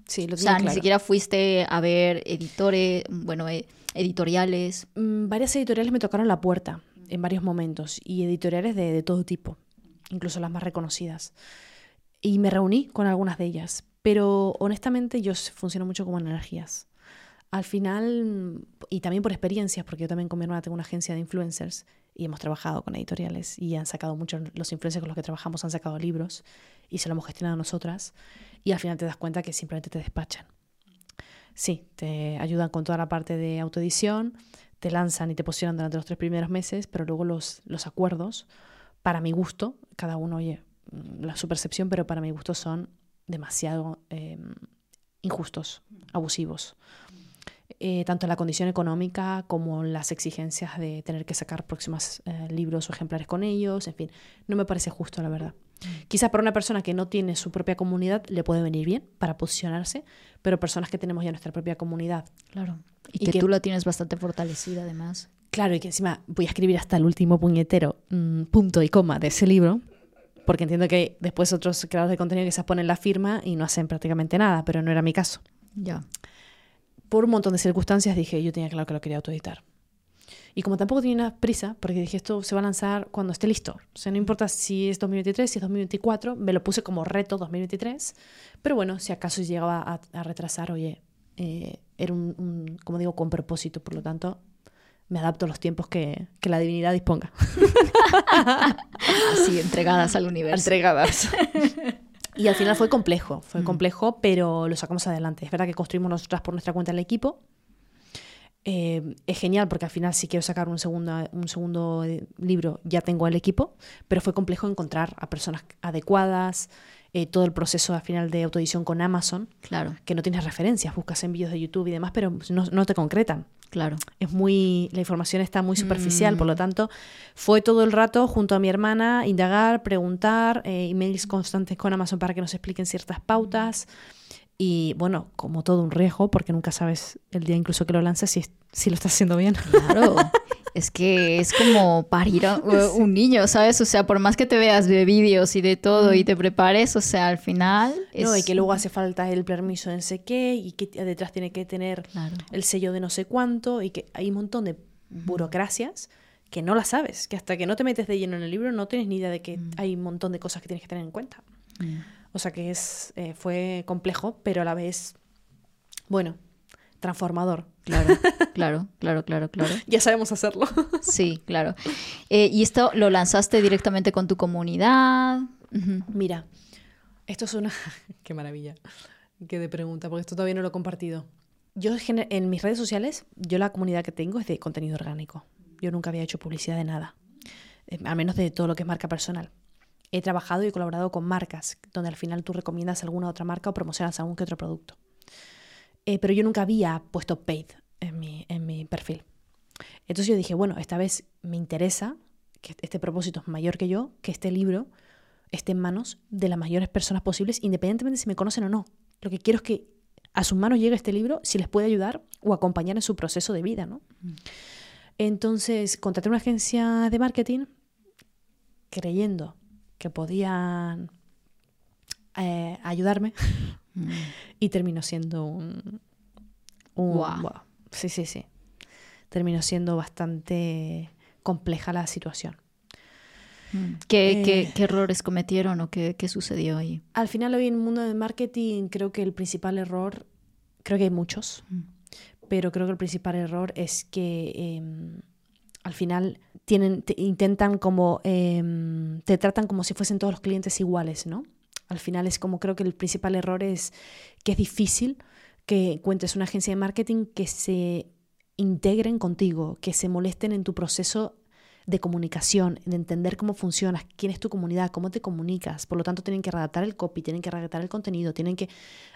Sí, lo O sea, tenía ni siquiera fuiste a ver editores, bueno, eh, editoriales. Mm, varias editoriales me tocaron la puerta en varios momentos y editoriales de, de todo tipo, incluso las más reconocidas. Y me reuní con algunas de ellas, pero honestamente yo funciono mucho como en energías. Al final, y también por experiencias, porque yo también con mi hermana tengo una agencia de influencers y hemos trabajado con editoriales y han sacado muchos, los influencers con los que trabajamos han sacado libros y se lo hemos gestionado nosotras y al final te das cuenta que simplemente te despachan. Sí, te ayudan con toda la parte de autoedición, te lanzan y te posicionan durante los tres primeros meses, pero luego los, los acuerdos, para mi gusto, cada uno oye la su percepción, pero para mi gusto son demasiado eh, injustos, abusivos. Eh, tanto en la condición económica como en las exigencias de tener que sacar próximos eh, libros o ejemplares con ellos, en fin, no me parece justo, la verdad. Quizás para una persona que no tiene su propia comunidad le puede venir bien para posicionarse, pero personas que tenemos ya nuestra propia comunidad Claro. Y, Y que, que- tú la tienes bastante fortalecida además. Claro, y que encima voy a escribir hasta el último puñetero mm, punto y coma de ese libro, porque entiendo que después otros creadores de contenido se ponen la firma y no hacen prácticamente nada, pero no era mi caso. Ya. Por un montón de circunstancias dije, yo tenía claro que lo quería autoeditar. Y como tampoco tenía una prisa, porque dije, esto se va a lanzar cuando esté listo. O sea, no importa si es 2023, si es 2024, me lo puse como reto 2023. Pero bueno, si acaso llegaba a, a retrasar, oye, eh, era un, un, como digo, con propósito. Por lo tanto, me adapto a los tiempos que, que la divinidad disponga. Así, entregadas al universo. Entregadas. y al final fue complejo, fue complejo, pero lo sacamos adelante. Es verdad que construimos nosotras por nuestra cuenta el equipo. Eh, es genial porque al final si quiero sacar un segundo, un segundo eh, libro ya tengo el equipo, pero fue complejo encontrar a personas adecuadas, eh, todo el proceso al final de autoedición con Amazon, Claro, que no tienes referencias, buscas en vídeos de YouTube y demás, pero no, no te concretan claro. es muy la información está muy superficial, por Mm. lo tanto fue todo el rato junto a mi hermana indagar, preguntar, eh, emails constantes con Amazon para que nos expliquen ciertas pautas y bueno, como todo un riesgo porque nunca sabes el día incluso que lo lances si, si lo estás haciendo bien. Claro. Es que es como parir a un niño, ¿sabes? O sea, por más que te veas de vídeos y de todo y te prepares, o sea, al final... Es... No, y que luego hace falta el permiso de no sé qué y que detrás tiene que tener Claro. el sello de no sé cuánto y que hay un montón de burocracias que no las sabes, que hasta que no te metes de lleno en el libro no tienes ni idea de que hay un montón de cosas que tienes que tener en cuenta. Mm. O sea que es, eh, fue complejo, pero a la vez, bueno, transformador. Claro, claro, claro, claro, claro. Ya sabemos hacerlo. Sí, claro. Eh, ¿Y esto lo lanzaste directamente con tu comunidad? Mira, esto es una... Qué maravilla. Qué de pregunta, porque esto todavía no lo he compartido. Yo en mis redes sociales, yo la comunidad que tengo es de contenido orgánico. Yo nunca había hecho publicidad de nada, eh, al menos de todo lo que es marca personal. He trabajado y colaborado con marcas, donde al final tú recomiendas alguna otra marca o promocionas algún que otro producto. Eh, pero yo nunca había puesto paid en mi, en mi perfil. Entonces yo dije, bueno, esta vez me interesa, que este propósito es mayor que yo, que este libro esté en manos de las mayores personas posibles, independientemente si me conocen o no. Lo que quiero es que a sus manos llegue este libro si les puede ayudar o acompañar en su proceso de vida, ¿no? Entonces, contraté una agencia de marketing creyendo que podían eh, ayudarme y terminó siendo un... sí, sí, sí. terminó siendo bastante compleja la situación. Mm. ¿Qué, qué, Eh. qué errores cometieron o qué, qué sucedió ahí? Al final hoy en el mundo del marketing creo que el principal error, creo que hay muchos, Mm. pero creo que el principal error es que eh, al final tienen, te- intentan como, eh, te tratan como si fuesen todos los clientes iguales, ¿no? Al final es como creo que el principal error es que es difícil que encuentres una agencia de marketing que se integren contigo, que se molesten en tu proceso de comunicación, de entender cómo funcionas, quién es tu comunidad, cómo te comunicas. Por lo tanto, tienen que redactar el copy, tienen que redactar el contenido, tienen que...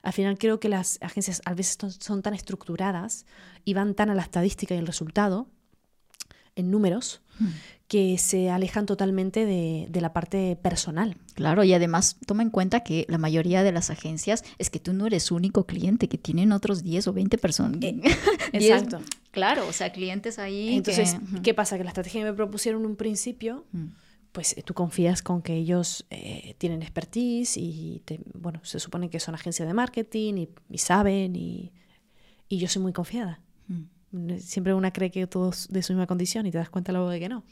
Al final creo que las agencias a veces son- tan estructuradas y van tan a la estadística y el resultado, en números, que se alejan totalmente de, de la parte personal. Claro, y además toma en cuenta que la mayoría de las agencias es que tú no eres único cliente, que tienen otros 10 o 20 personas. Eh, 10, exacto. Claro, o sea, clientes ahí. Entonces, que-. ¿qué pasa? Que la estrategia que me propusieron en un principio, Mm. pues eh, tú confías con que ellos eh, tienen expertise y, te- bueno, se supone que son agencias de marketing y, y saben y, y yo soy muy confiada. Mm. Siempre una cree que todos de su misma condición y te das cuenta luego de que no.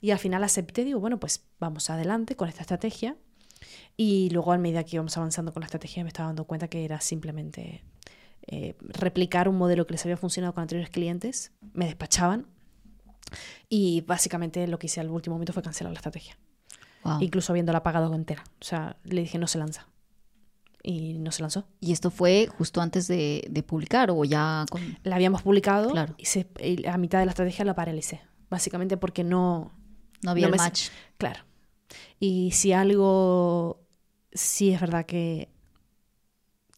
Y al final acepté, digo, bueno, pues vamos adelante con esta estrategia. Y luego a medida que íbamos avanzando con la estrategia me estaba dando cuenta que era simplemente eh, replicar un modelo que les había funcionado con anteriores clientes. Me despachaban. Y básicamente lo que hice al último momento fue cancelar la estrategia. Wow. Incluso habiéndola pagado entera. O sea, le dije no se lanza. Y no se lanzó. Y esto fue justo antes de, de publicar o ya con... La habíamos publicado Claro. y, se- y a mitad de la estrategia la paralicé. Básicamente porque no, No había No el match. Claro. Y si algo sí es verdad que,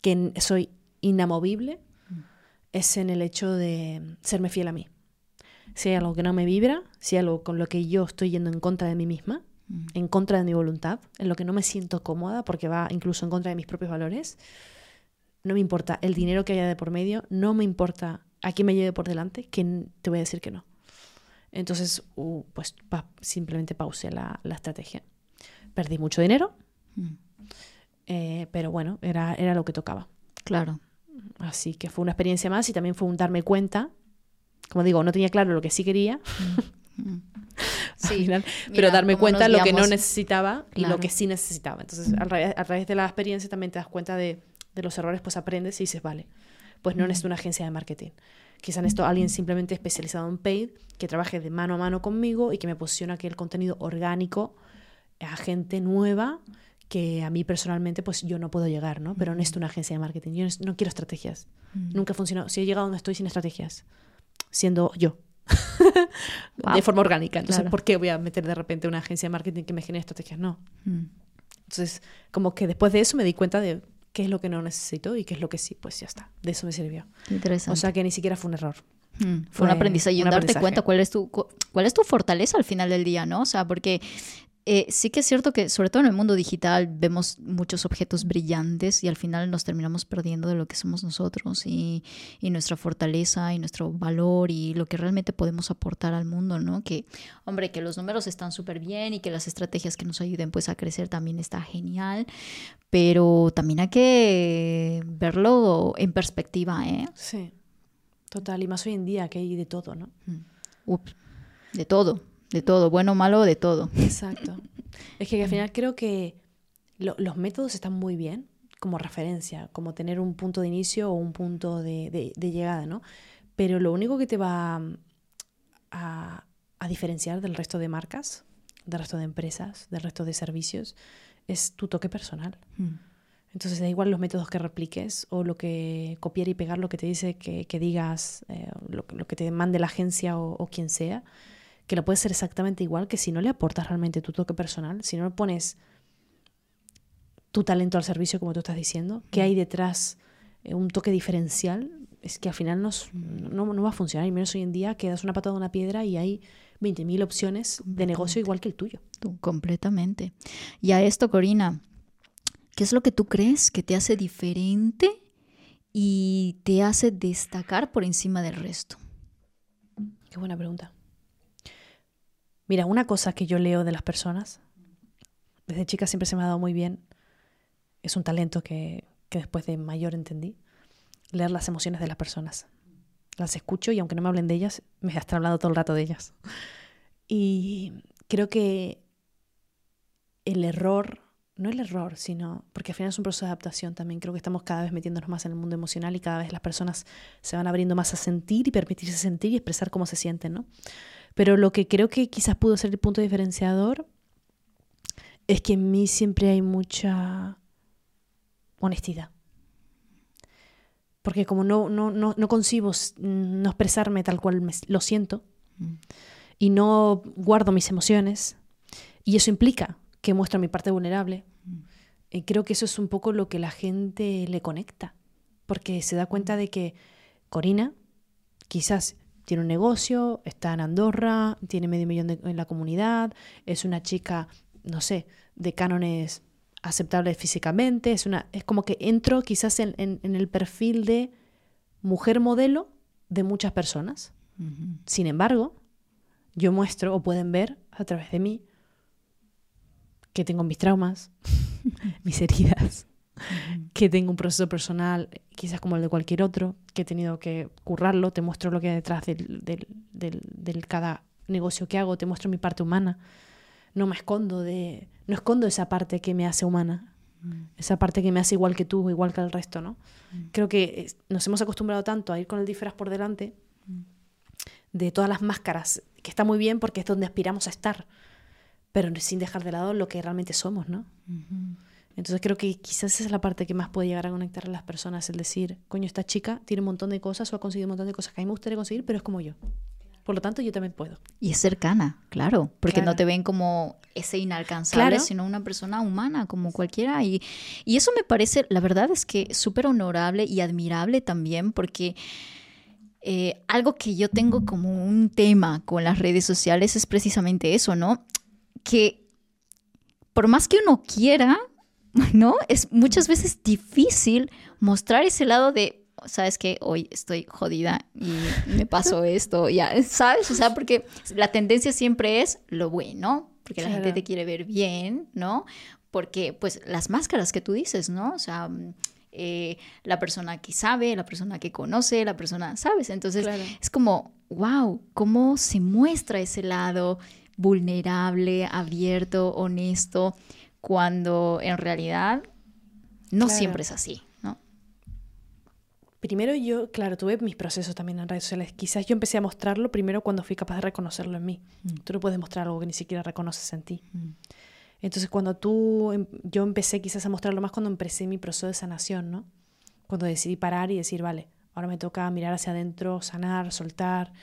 que soy inamovible, es en el hecho de serme fiel a mí. Si hay algo que no me vibra, si hay algo con lo que yo estoy yendo en contra de mí misma, Mm. en contra de mi voluntad, en lo que no me siento cómoda porque va incluso en contra de mis propios valores, no me importa el dinero que haya de por medio, no me importa a quién me lleve por delante, que te voy a decir que no. Entonces, uh, pues pa- simplemente pausé la, la estrategia. Perdí mucho dinero, Mm. eh, pero bueno, era, era lo que tocaba. Claro. Así que fue una experiencia más y también fue un darme cuenta. Como digo, no tenía claro lo que sí quería, Mm. Sí, final, mira, pero darme cuenta nos lo que no necesitaba y Claro. lo que sí necesitaba. Entonces, a través, a través de la experiencia también te das cuenta de, de los errores, pues aprendes y dices, vale, pues no necesito una agencia de marketing. Quizá necesito a alguien simplemente especializado en paid, que trabaje de mano a mano conmigo y que me posicione aquí el contenido orgánico a gente nueva que a mí personalmente pues yo no puedo llegar, ¿no? Pero necesito una agencia de marketing. Yo no- no quiero estrategias. Nunca ha funcionado. Si he llegado donde estoy sin estrategias, siendo yo. Wow. De forma orgánica. Entonces, Claro. ¿por qué voy a meter de repente una agencia de marketing que me genere estrategias? No. Mm. Entonces, como que después de eso me di cuenta de qué es lo que no necesito y qué es lo que sí, pues ya está. De eso me sirvió. Interesante. O sea que ni siquiera fue un error. Mm, Fue Fue un aprendizaje y un darte aprendizaje. cuenta cuál es tu cu- cuál es tu fortaleza al final del día, ¿no? O sea, porque eh, sí que es cierto que sobre todo en el mundo digital vemos muchos objetos brillantes y al final nos terminamos perdiendo de lo que somos nosotros y, y nuestra fortaleza y nuestro valor y lo que realmente podemos aportar al mundo, ¿no? Que, hombre, que los números están súper bien y que las estrategias que nos ayuden pues a crecer también está genial, pero también hay que verlo en perspectiva, ¿eh? Sí. Total. Y más hoy en día que hay de todo, ¿no? Ups, de todo, de todo, bueno, malo, de todo. Exacto. Es que al final creo que lo- los métodos están muy bien como referencia, como tener un punto de inicio o un punto de, de- de llegada, ¿no? Pero lo único que te va a, a diferenciar del resto de marcas, del resto de empresas, del resto de servicios, es tu toque personal. Entonces da igual los métodos que repliques o lo que copiar y pegar lo que te dice que, que digas, eh, lo, lo que te mande la agencia o, o quien sea, que lo puede ser exactamente igual que si no le aportas realmente tu toque personal, si no pones tu talento al servicio, como tú estás diciendo, que hay detrás eh, un toque diferencial, es que al final nos- no, no va a funcionar. Y menos hoy en día que das una patada a una piedra y hay 20.000 opciones de negocio igual que el tuyo. Tú, completamente. Y a esto, Corina, ¿qué es lo que tú crees que te hace diferente y te hace destacar por encima del resto? Qué buena pregunta. Mira, una cosa que yo leo de las personas, desde chica siempre se me ha dado muy bien, es un talento que, que después de mayor entendí, leer las emociones de las personas. las escucho y aunque no me hablen de ellas, me están hablando todo el rato de ellas. Y creo que el error, no el error, sino porque al final es un proceso de adaptación también, creo que estamos cada vez metiéndonos más en el mundo emocional y cada vez las personas se van abriendo más a sentir y permitirse sentir y expresar cómo se sienten, ¿no? Pero lo que creo que quizás pudo ser el punto diferenciador es que en mí siempre hay mucha honestidad. Porque como no, no, no, no concibo no expresarme tal cual lo siento mm. y no guardo mis emociones, y eso implica que muestro mi parte vulnerable, mm. eh, creo que eso es un poco lo que la gente le conecta. Porque se da cuenta de que Corina quizás tiene un negocio, está en Andorra, tiene medio millón en la comunidad, es una chica, no sé, de cánones aceptables físicamente, es, una, es como que entro quizás en, el perfil de mujer modelo de muchas personas. Sin embargo, yo muestro o pueden ver a través de mí que tengo mis traumas, mis heridas, que tengo un proceso personal quizás como el de cualquier otro, que he tenido que currarlo, te muestro lo que hay detrás del, del, cada negocio que hago, te muestro mi parte humana. No me escondo de, no escondo esa parte que me hace humana, mm. esa parte que me hace igual que tú, igual que el resto, ¿no? Mm. Creo que nos hemos acostumbrado tanto a ir con el disfraz por delante mm. de todas las máscaras, que está muy bien porque es donde aspiramos a estar, pero sin dejar de lado lo que realmente somos, ¿no? Entonces creo que quizás esa es la parte que más puede llegar a conectar a las personas, el decir, coño, esta chica tiene un montón de cosas o ha conseguido un montón de cosas que a mí me gustaría conseguir, pero es como yo. Por lo tanto, yo también puedo. Y es cercana, claro, porque no te ven como ese inalcanzable, sino una persona humana como cualquiera. Y, y eso me parece, la verdad es que súper honorable y admirable también, porque eh, algo que yo tengo como un tema con las redes sociales es precisamente eso, ¿no? Que por más que uno quiera, ¿no? Es muchas veces difícil mostrar ese lado de, sabes que hoy estoy jodida y me pasó esto, ya, ¿sabes? O sea, porque la tendencia siempre es lo bueno, porque la gente te quiere ver bien, ¿no? Porque, pues, las máscaras que tú dices, ¿no? O sea, eh, la persona que sabe, la persona que conoce, la persona, ¿sabes? Entonces, es como, wow, ¿cómo se muestra ese lado vulnerable, abierto, honesto? Cuando en realidad no siempre es así, ¿no? Primero yo, claro, tuve mis procesos también en redes sociales. Quizás yo empecé a mostrarlo primero cuando fui capaz de reconocerlo en mí. Mm. Tú no puedes mostrar algo que ni siquiera reconoces en ti. Mm. Entonces cuando tú, em, yo empecé quizás a mostrarlo más cuando empecé mi proceso de sanación, ¿no? Cuando decidí parar y decir, vale, ahora me toca mirar hacia adentro, sanar, soltar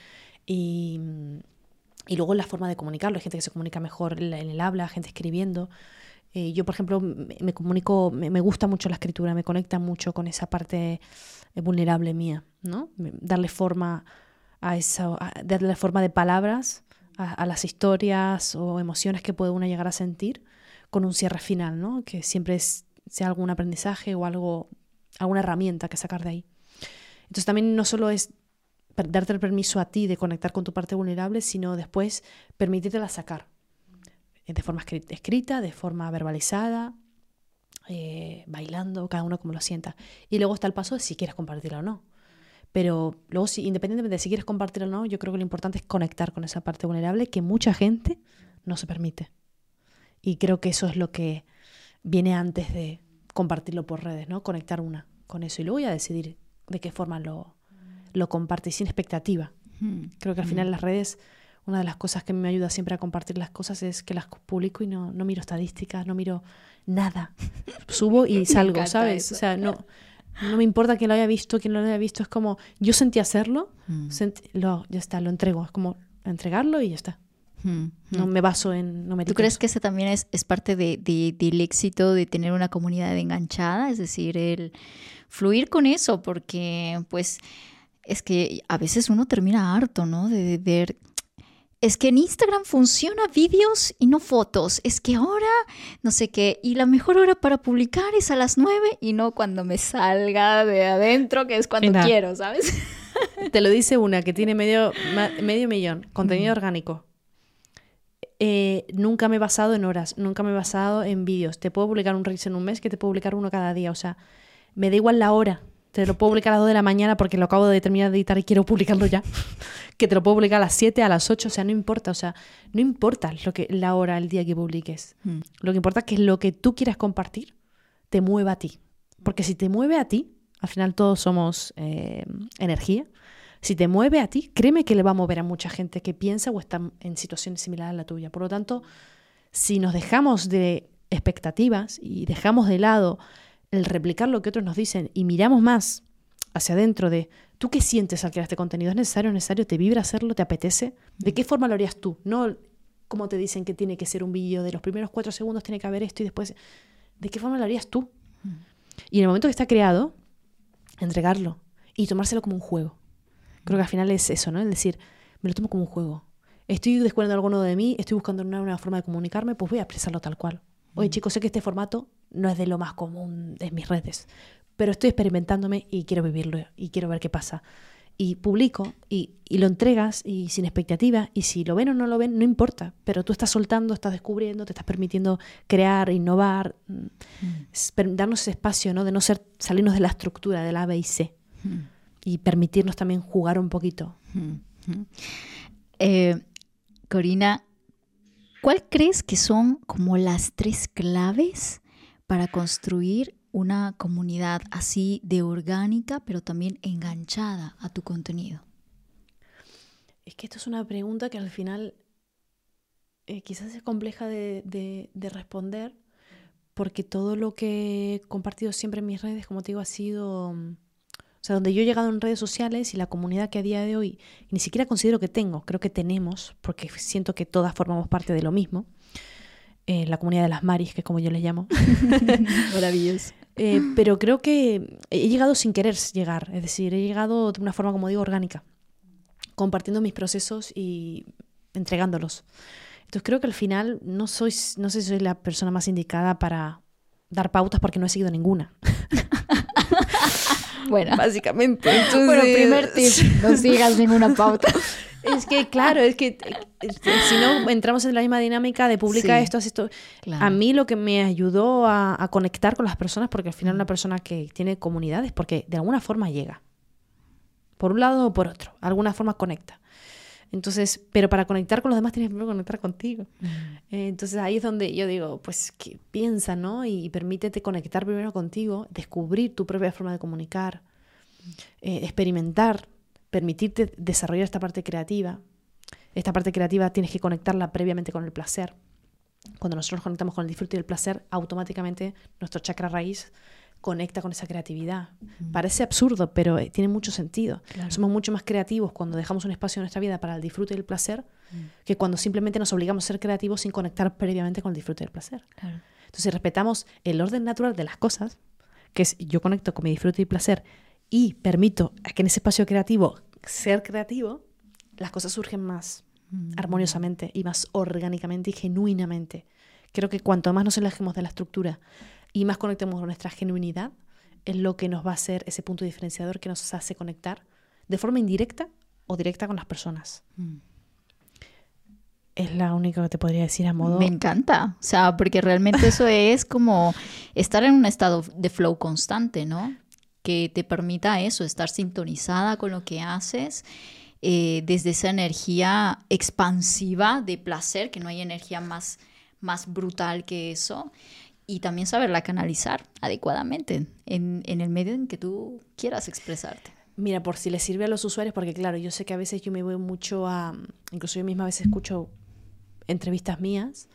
y, y luego la forma de comunicarlo. Hay gente que se comunica mejor en el habla, gente escribiendo. Eh, yo, por ejemplo, me, comunico, me, gusta mucho la escritura, me conecta mucho con esa parte eh, vulnerable mía, ¿no? Darle forma a eso, darle forma de palabras a, las historias o emociones que puede uno llegar a sentir con un cierre final, ¿no? Que siempre es, sea algún aprendizaje o algo, alguna herramienta que sacar de ahí. Entonces también no solo es darte el permiso a ti de conectar con tu parte vulnerable, sino después permitírtela sacar de forma escrita, de forma verbalizada, eh, bailando, cada uno como lo sienta. Y luego está el paso de si quieres compartirlo o no. Pero luego, si, independientemente de si quieres compartirlo o no, yo creo que lo importante es conectar con esa parte vulnerable que mucha gente no se permite. Y creo que eso es lo que viene antes de compartirlo por redes, ¿no? Conectar una con eso y luego ya decidir de qué forma lo, lo comparte sin expectativa. Creo que al final las redes una de las cosas que me ayuda siempre a compartir las cosas es que las publico y no, no miro estadísticas, no miro nada. Subo y salgo, ¿sabes? O sea, no, no me importa quién lo haya visto, quién no lo haya visto. Es como, yo sentí hacerlo, mm. lo, ya está, lo entrego. Es como entregarlo y ya está. Mm, no mm. me baso en... No me ¿Tú crees que ese también es, es parte de, de, del éxito de tener una comunidad enganchada? Es decir, el fluir con eso, porque pues es que a veces uno termina harto, ¿no? De ver es que en Instagram funciona vídeos y no fotos. Es que ahora, no sé qué, y la mejor hora para publicar es a las nueve y no cuando me salga de adentro, que es cuando quiero, ¿sabes? Te lo dice una que tiene medio, medio millón, contenido orgánico. Eh, nunca me he basado en horas, nunca me he basado en vídeos. Te puedo publicar un Reels en un mes que te puedo publicar uno cada día. O sea, me da igual la hora. Te lo puedo publicar a las 2 de la mañana porque lo acabo de terminar de editar y quiero publicarlo ya. que te lo puedo publicar a las 7, a las 8, o sea, no importa, o sea, no importa lo que, la hora, el día que publiques. Mm. Lo que importa es que lo que tú quieras compartir te mueva a ti. Porque si te mueve a ti, al final todos somos eh, energía, si te mueve a ti, créeme que le va a mover a mucha gente que piensa o está en situaciones similares a la tuya. Por lo tanto, si nos dejamos de expectativas y dejamos de lado el replicar lo que otros nos dicen y miramos más hacia adentro de tú qué sientes al crear este contenido, ¿es necesario, es necesario, te vibra hacerlo, te apetece? ¿De qué forma lo harías tú? No como te dicen que tiene que ser un vídeo de los primeros cuatro segundos, tiene que haber esto y después, ¿de qué forma lo harías tú? Y en el momento que está creado, entregarlo y tomárselo como un juego. Creo que al final es eso, ¿no? Es decir, me lo tomo como un juego. Estoy descubriendo algo nuevo de mí, estoy buscando una nueva forma de comunicarme, pues voy a expresarlo tal cual. Oye, chicos, sé que este formato no es de lo más común en mis redes, pero estoy experimentándome y quiero vivirlo y quiero ver qué pasa. Y publico y, y lo entregas y sin expectativa, y si lo ven o no lo ven, no importa, pero tú estás soltando, estás descubriendo, te estás permitiendo crear, innovar, mm, darnos ese espacio, ¿no? De no ser, salirnos de la estructura del A, B y C y permitirnos también jugar un poquito. Eh, Corina, ¿cuál crees que son como las tres claves para construir una comunidad así de orgánica, pero también enganchada a tu contenido? Es que esto es una pregunta que al final eh, quizás es compleja de, de- de responder porque todo lo que he compartido siempre en mis redes, como te digo, ha sido... mm, O sea, donde yo he llegado en redes sociales y la comunidad que a día de hoy ni siquiera considero que tengo, creo que tenemos, porque siento que todas formamos parte de lo mismo. Eh, la comunidad de las Maris, que es como yo les llamo. Maravilloso. Eh, pero creo que he llegado sin querer llegar, es decir, he llegado de una forma, como digo, orgánica, compartiendo mis procesos y entregándolos. Entonces creo que al final no soy, no sé si soy la persona más indicada para dar pautas porque no he seguido ninguna. Bueno, Básicamente. bueno, primer tip, no sigas ninguna pauta. Es que, claro, es que eh, si no entramos en la misma dinámica de publica Sí. esto, haz esto. Claro. A mí lo que me ayudó a, a conectar con las personas, porque al final una persona que tiene comunidades, porque de alguna forma llega. Por un lado o por otro. De alguna forma conecta. Entonces, pero para conectar con los demás tienes que conectar contigo. Eh, Entonces ahí es donde yo digo, pues que piensa, ¿no? Y, permítete conectar primero contigo, descubrir tu propia forma de comunicar, eh, experimentar, permitirte desarrollar esta parte creativa. Esta parte creativa tienes que conectarla previamente con el placer. Cuando nosotros nos conectamos con el disfrute y el placer, automáticamente nuestro chakra raíz conecta con esa creatividad. Parece absurdo, pero eh, tiene mucho sentido. Claro. Somos mucho más creativos cuando dejamos un espacio en nuestra vida para el disfrute y el placer que cuando simplemente nos obligamos a ser creativos sin conectar previamente con el disfrute y el placer. Claro. Entonces, respetamos el orden natural de las cosas, que es yo conecto con mi disfrute y placer y permito a que en ese espacio creativo ser creativo, las cosas surgen más armoniosamente y más orgánicamente y genuinamente. Creo que cuanto más nos alejemos de la estructura y más conectemos con nuestra genuinidad, es lo que nos va a hacer ese punto diferenciador que nos hace conectar de forma indirecta o directa con las personas. Mm. Es la única que te podría decir a modo... Me encanta, o sea, porque realmente eso es como estar en un estado de flow constante, ¿no? Que te permita eso, estar sintonizada con lo que haces, eh, desde esa energía expansiva de placer, que no hay energía más, más brutal que eso, y también saberla canalizar adecuadamente en, en el medio en que tú quieras expresarte. Mira, por si les sirve a los usuarios, porque claro, yo sé que a veces yo me voy mucho a, incluso yo misma a veces escucho entrevistas mías,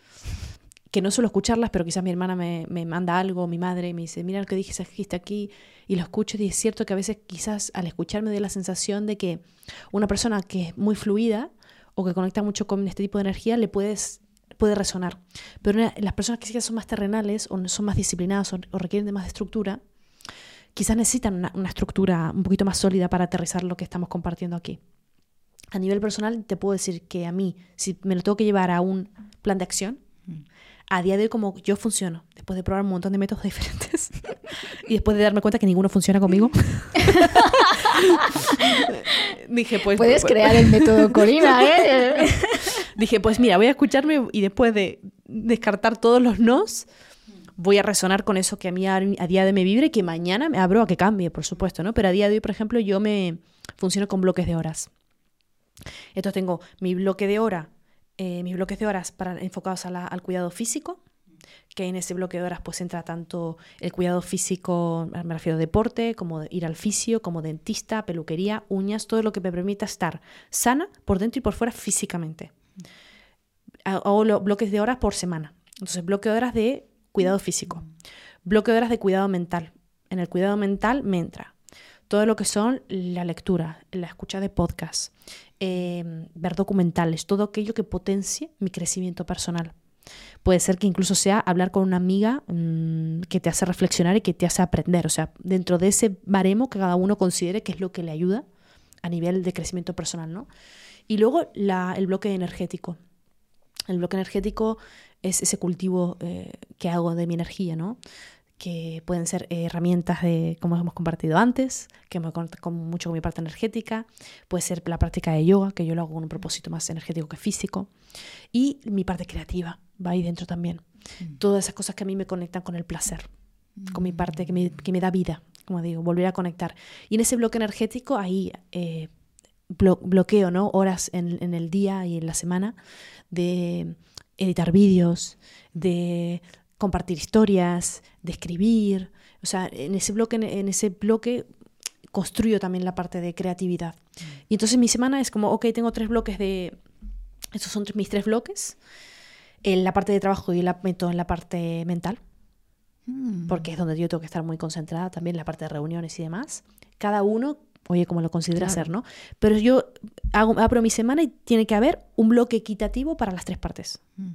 que no suelo escucharlas, pero quizás mi hermana me, me manda algo, mi madre, me dice, mira lo que dijiste dijiste aquí, y lo escucho, y es cierto que a veces quizás al escucharme doy la sensación de que una persona que es muy fluida o que conecta mucho con este tipo de energía le puedes puede resonar. Pero las personas que quizás son más terrenales o son más disciplinadas o, o requieren de más estructura, quizás necesitan una, una estructura un poquito más sólida para aterrizar lo que estamos compartiendo aquí. A nivel personal, te puedo decir que a mí, si me lo tengo que llevar a un plan de acción, a día de hoy como yo funciono, después de probar un montón de métodos diferentes y después de darme cuenta que ninguno funciona conmigo, dije, pues... Puedes pues- crear el método Corina, ¿eh? Dije, pues mira, voy a escucharme y después de descartar todos los nos, voy a resonar con eso que a mí a, día de hoy me vibre y que mañana me abro a que cambie, por supuesto, ¿no? Pero a día de hoy, por ejemplo, yo me funciono con bloques de horas. Entonces tengo mi bloque de hora, eh, mis bloques de horas para, enfocados al cuidado físico, que en ese bloque de horas pues entra tanto el cuidado físico, me refiero a deporte, como ir al fisio, como dentista, peluquería, uñas, todo lo que me permita estar sana por dentro y por fuera físicamente. Ha- Hago lo- bloques de horas por semana. Entonces, bloque de horas de cuidado físico, bloque de horas de cuidado mental. En el cuidado mental me entra todo lo que son la lectura, la escucha de podcasts, eh, ver documentales, todo aquello que potencie mi crecimiento personal. Puede ser que incluso sea hablar con una amiga mm, que te hace reflexionar y que te hace aprender. O sea, dentro de ese baremo que cada uno considere que es lo que le ayuda a nivel de crecimiento personal, ¿no? Y luego la- el bloque energético. El bloque energético es ese cultivo eh, que hago de mi energía, ¿no? Que pueden ser herramientas de, como hemos compartido antes, que me conectan con- mucho con mi parte energética, puede ser la práctica de yoga, que yo lo hago con un propósito más energético que físico, y mi parte creativa va ahí dentro también. Todas esas cosas que a mí me conectan con el placer, con mi parte que me, que me da vida, como digo, volver a conectar. Y en ese bloque energético, ahí eh, blo- bloqueo ¿no? horas en, en el día y en la semana de editar vídeos, de compartir historias, de escribir. O sea, en ese bloque, en ese bloque construyo también la parte de creatividad. Y entonces mi semana es como, ok, tengo tres bloques de... Estos son mis tres bloques. En la parte de trabajo y la meto en la parte mental, Mm. porque es donde yo tengo que estar muy concentrada también, la parte de reuniones y demás. Cada uno, oye, como lo considera Claro. hacer, ¿no? Pero yo hago, abro mi semana y tiene que haber un bloque equitativo para las tres partes. Mm.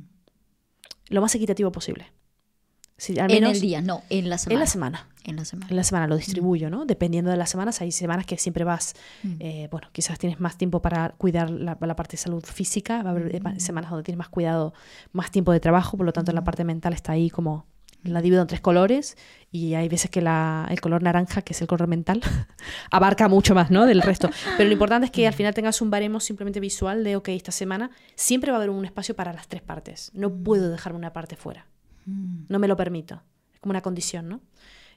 Lo más equitativo posible. Al En el día, no, en la semana. En la semana. En la semana. En la semana lo distribuyo, ¿no? Dependiendo de las semanas, hay semanas que siempre vas, Mm. eh, bueno, quizás tienes más tiempo para cuidar la, la parte de salud física, va a haber eh, Mm. semanas donde tienes más cuidado, más tiempo de trabajo, por lo tanto la parte mental está ahí como la divido en tres colores y hay veces que la, el color naranja, que es el color mental, abarca mucho más, ¿no? Del resto. Pero lo importante es que al final tengas un baremo simplemente visual de, ok, esta semana siempre va a haber un espacio para las tres partes. No puedo dejarme una parte fuera. Mm. No me lo permito. Es como una condición, ¿no?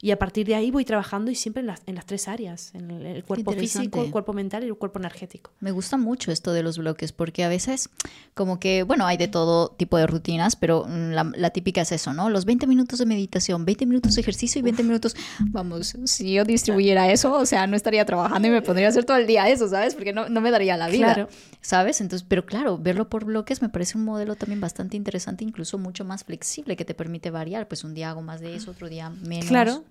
Y a partir de ahí voy trabajando y siempre en las, en las tres áreas, en el, el cuerpo físico, el cuerpo mental y el cuerpo energético. Me gusta mucho esto de los bloques porque a veces como que, bueno, hay de todo tipo de rutinas, pero mm, la, la típica es eso, ¿no? Los 20 minutos de meditación, 20 minutos de ejercicio y 20 minutos, vamos, si yo distribuyera eso, o sea, no estaría trabajando y me pondría a hacer todo el día eso, ¿sabes? Porque no, no me daría la vida, Claro. ¿sabes? Entonces, pero claro, verlo por bloques me parece un modelo también bastante interesante, incluso mucho más flexible que te permite variar, pues un día hago más de eso, otro día menos. Claro.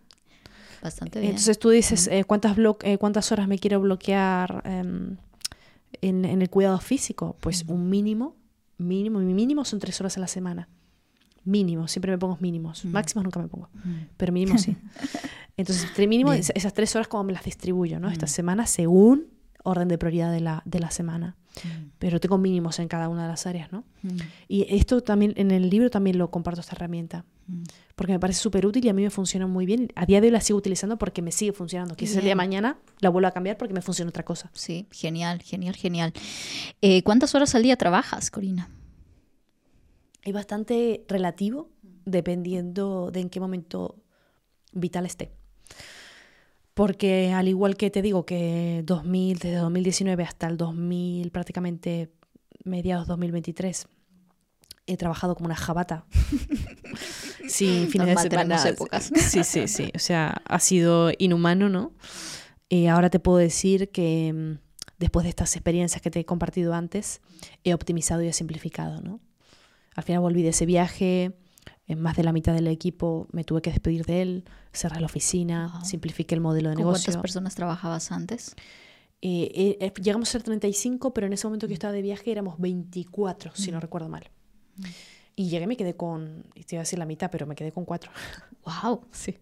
Bastante bien. Entonces tú dices, eh, ¿cuántas, blo- eh, ¿cuántas horas me quiero bloquear em, en, en el cuidado físico? Pues un mínimo, mínimo, mi mínimo son tres horas a la semana. Mínimo, siempre me pongo mínimos. Máximos nunca me pongo, pero mínimo sí. Entonces, entre mínimo, Bien. esas tres horas como me las distribuyo, ¿no? Esta semana según orden de prioridad de la, de la semana. Pero tengo mínimos en cada una de las áreas, ¿no? Mm. Y esto también, en el libro también lo comparto esta herramienta. Porque me parece súper útil y a mí me funciona muy bien. A día de hoy la sigo utilizando porque me sigue funcionando. Quizás el día de mañana la vuelvo a cambiar porque me funciona otra cosa. Sí, genial, genial, genial. Eh, ¿Cuántas horas al día trabajas, Corina? Es bastante relativo dependiendo de en qué momento vital esté. Porque al igual que te digo que 2000, desde 2019 hasta el 2000, prácticamente mediados 2023, he trabajado como una jabata. Sin fines de Normal, tenemos semana. épocas. Sí, sí, sí. O sea, ha sido inhumano, ¿no? Y ahora te puedo decir que mm, después de estas experiencias que te he compartido antes, he optimizado y he simplificado, ¿no? Al final volví de ese viaje, en más de la mitad del equipo me tuve que despedir de él, cerré la oficina, Wow. simplifiqué el modelo de ¿Con negocio. cuántas personas trabajabas antes? Eh, eh, eh, llegamos a ser 35, pero en ese momento que yo estaba de viaje éramos 24, si no recuerdo mal. Y llegué y me quedé con, te iba a decir la mitad, pero me quedé con cuatro. ¡Wow! Sí.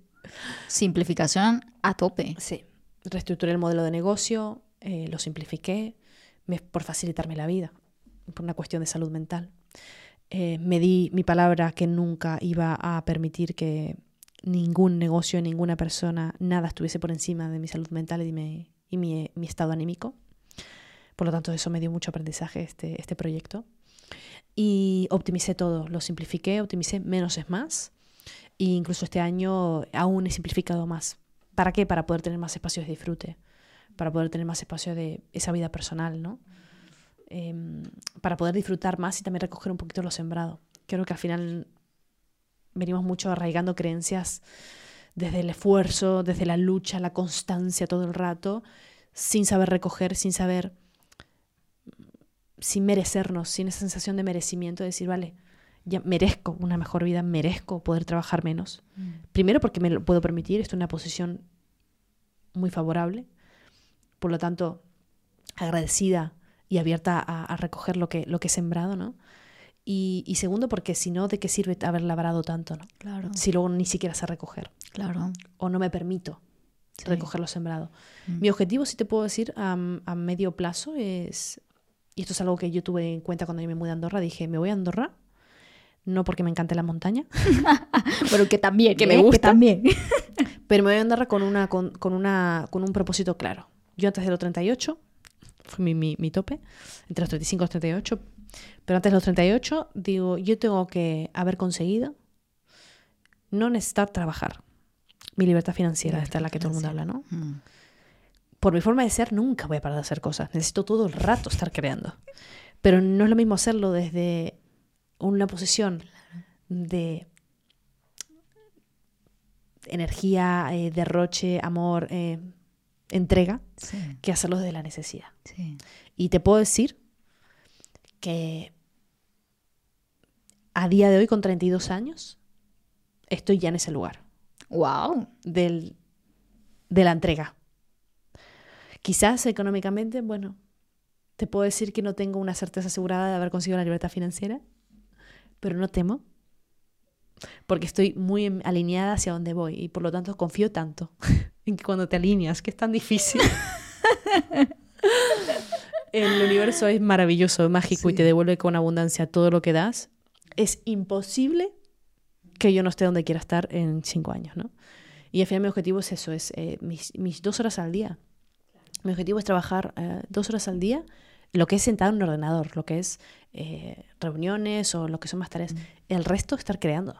Simplificación a tope. Sí. Reestructuré el modelo de negocio, eh, lo simplifiqué me- por facilitarme la vida, por una cuestión de salud mental. Eh, me di mi palabra que nunca iba a permitir que ningún negocio, ninguna persona, nada estuviese por encima de mi salud mental y, mi estado anímico. Por lo tanto, eso me dio mucho aprendizaje este, este proyecto. Y optimicé todo, lo simplifiqué, optimicé, menos es más. E incluso este año aún he simplificado más. ¿Para qué? Para poder tener más espacios de disfrute, para poder tener más espacio de esa vida personal, ¿no? Em, para poder disfrutar más y también recoger un poquito lo sembrado. Creo que al final venimos mucho arraigando creencias desde el esfuerzo, desde la lucha, la constancia todo el rato, sin saber recoger, sin saber, sin merecernos, sin esa sensación de merecimiento, de decir, vale, ya merezco una mejor vida, merezco poder trabajar menos. Mm. Primero porque me lo puedo permitir, estoy en una posición muy favorable, por lo tanto, agradecida y abierta a, recoger lo que, lo que he sembrado, ¿no? Y, segundo, porque si no, ¿de qué sirve haber labrado tanto, ¿no? Claro. Si luego ni siquiera sé recoger. Claro. O no me permito recoger lo sembrado. Mm. Mi objetivo, si te puedo decir, a, a, medio plazo es, y esto es algo que yo tuve en cuenta cuando yo me mudé a Andorra, dije, me voy a Andorra no porque me encante la montaña, pero que también, que me ¿eh? gusta también. pero me voy a andar con, una, con, una, con un propósito claro. Yo antes de los 38, fue mi, mi, tope, entre los 35 y los 38, pero antes de los 38 digo, yo tengo que haber conseguido no necesitar trabajar. Mi libertad financiera, esta es la que todo el mundo habla, ¿no? Mm. Por mi forma de ser, nunca voy a parar de hacer cosas. Necesito todo el rato estar creando. Pero no es lo mismo hacerlo desde una posición de energía, eh, derroche, amor, eh, entrega, que hacerlo desde la necesidad. Y te puedo decir que a día de hoy, con 32 años, estoy ya en ese lugar. ¡Wow! Del, de la entrega. Quizás económicamente, bueno, te puedo decir que no tengo una certeza asegurada de haber conseguido la libertad financiera, pero no temo, porque estoy muy alineada hacia donde voy y por lo tanto confío tanto que cuando te alineas, que es tan difícil, el universo es maravilloso, mágico y te devuelve con abundancia todo lo que das, es imposible que yo no esté donde quiera estar en cinco años, ¿no? Y al final mi objetivo es eso, es eh, mis, dos horas al día. Mi objetivo es trabajar eh, dos horas al día, lo que es sentado en un ordenador, lo que es eh, reuniones o lo que son más tareas. El resto estar creando.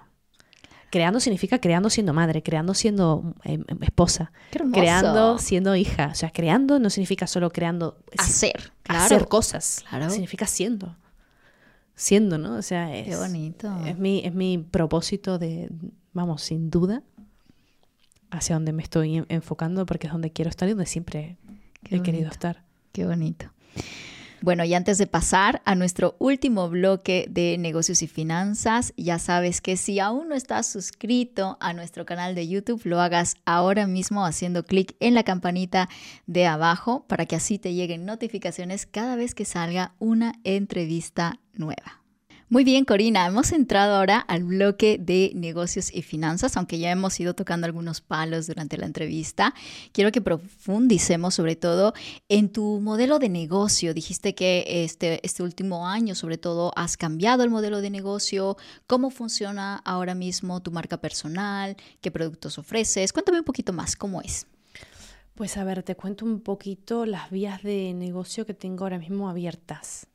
Creando significa creando siendo madre, creando siendo em, em, esposa, creando siendo hija. O sea, creando no significa solo creando. Hacer, Hacer cosas. Significa siendo. Siendo, ¿no? O sea, es. Qué bonito. Es mi, es mi propósito de, vamos, sin duda, hacia donde me estoy enfocando porque es donde quiero estar y donde siempre he querido estar. Qué bonito. Bueno, y antes de pasar a nuestro último bloque de negocios y finanzas, ya sabes que si aún no estás suscrito a nuestro canal de YouTube, lo hagas ahora mismo haciendo clic en la campanita de abajo para que así te lleguen notificaciones cada vez que salga una entrevista nueva. Muy bien, Corina, hemos entrado ahora al bloque de negocios y finanzas, aunque ya hemos ido tocando algunos palos durante la entrevista. Quiero que profundicemos sobre todo en tu modelo de negocio. Dijiste que este, este último año, sobre todo, has cambiado el modelo de negocio. ¿Cómo funciona ahora mismo tu marca personal? ¿Qué productos ofreces? Cuéntame un poquito más, ¿cómo es? Pues a ver, te cuento un poquito las vías de negocio que tengo ahora mismo abiertas.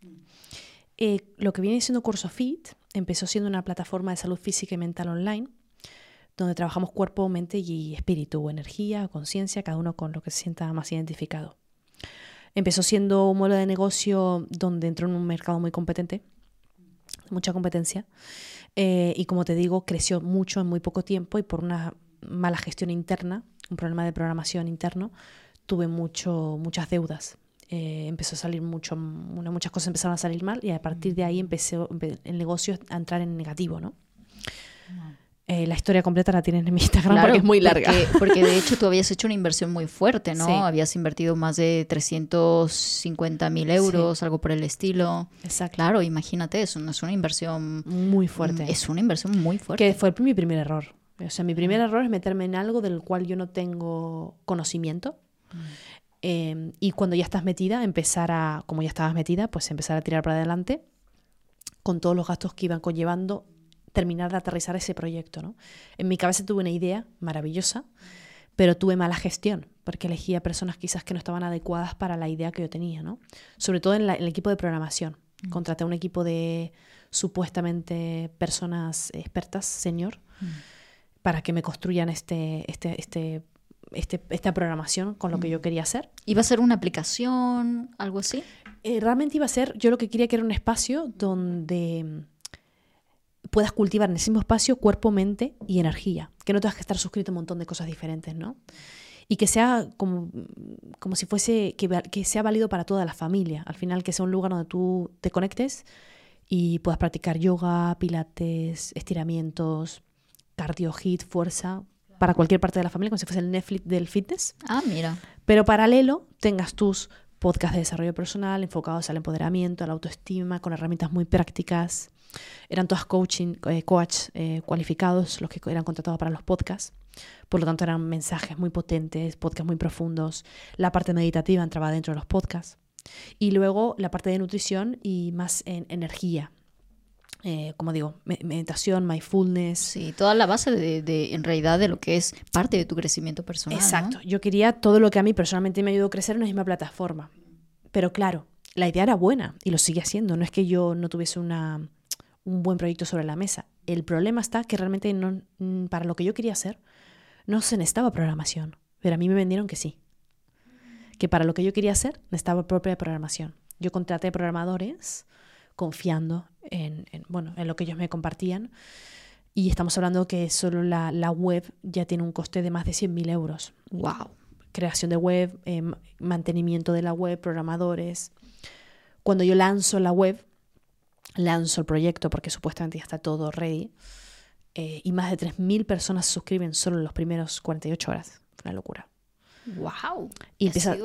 Eh, lo que viene siendo Curso Fit empezó siendo una plataforma de salud física y mental online, donde trabajamos cuerpo, mente y espíritu, energía, conciencia, cada uno con lo que se sienta más identificado. Empezó siendo un modelo de negocio donde entró en un mercado muy competente, mucha competencia, eh, y como te digo, creció mucho en muy poco tiempo y por una mala gestión interna, un problema de programación interno, tuve mucho, muchas deudas eh, empezó a salir mucho, muchas cosas empezaron a salir mal y a partir de ahí empezó el negocio a entrar en negativo, ¿no? Eh, la historia completa la tienes en mi Instagram porque es muy larga. Porque, de hecho tú habías hecho una inversión muy fuerte, ¿no? Habías invertido más de 350 mil euros, algo por el estilo. Exacto. Claro, imagínate, eso no es una inversión... Muy fuerte. Es una inversión muy fuerte. Que fue mi primer error. O sea, mi primer error es meterme en algo del cual yo no tengo conocimiento. Em, y cuando ya estás metida, empezar a, como ya estabas metida, pues empezar a tirar para adelante con todos los gastos que iban conllevando terminar de aterrizar ese proyecto. ¿no? En mi cabeza tuve una idea maravillosa, pero tuve mala gestión, porque elegía personas quizás que no estaban adecuadas para la idea que yo tenía, ¿no? sobre todo en, el equipo de programación. Mm. Contraté un equipo de supuestamente personas expertas, señor, mm. para que me construyan este, este, este, este, esta programación con lo que yo quería hacer. ¿Iba a ser una aplicación, algo así? Eh, realmente iba a ser, yo lo que quería que era un espacio donde mm, puedas cultivar en ese mismo espacio cuerpo, mente y energía. Que no tengas que estar suscrito a un montón de cosas diferentes, ¿no? Y que sea como, como si fuese, que, que sea válido para toda la familia. Al final, que sea un lugar donde tú te conectes y puedas practicar yoga, pilates, estiramientos, cardio, hit, fuerza, para cualquier parte de la familia, como si fuese el Netflix del fitness. Ah, mira. Pero paralelo tengas tus podcasts de desarrollo personal enfocados al empoderamiento, a la autoestima, con herramientas muy prácticas. Eran todas coaching, eh, coach eh, cualificados los que eran contratados para los podcasts. Por lo tanto, eran mensajes muy potentes, podcasts muy profundos. La parte meditativa entraba dentro de los podcasts. Y luego la parte de nutrición y más en energía. Eh, como digo, me- meditación, mindfulness, Sí, toda la base de, de, en realidad, de lo que es parte de tu crecimiento personal. ¿no? Exacto. Yo quería todo lo que a mí personalmente me ayudó a crecer en una misma plataforma. Pero claro, la idea era buena y lo sigue haciendo. No es que yo no tuviese una, un buen proyecto sobre la mesa. El problema está que realmente no, mm, para lo que yo quería hacer no se necesitaba programación. Pero a mí me vendieron que sí. Que para lo que yo quería hacer necesitaba propia programación. Yo contraté programadores confiando en, en, bueno, en lo que ellos me compartían. Y estamos hablando que solo la, la web ya tiene un coste de más de 100.000 euros. Wow. Creación de web, eh, ma- mantenimiento de la web, programadores. Cuando yo lanzo la web, lanzo el proyecto porque supuestamente ya está todo ready. eh, y más de 3.000 personas se suscriben solo en los primeros 48 horas. Una locura. Wow. Y empieza,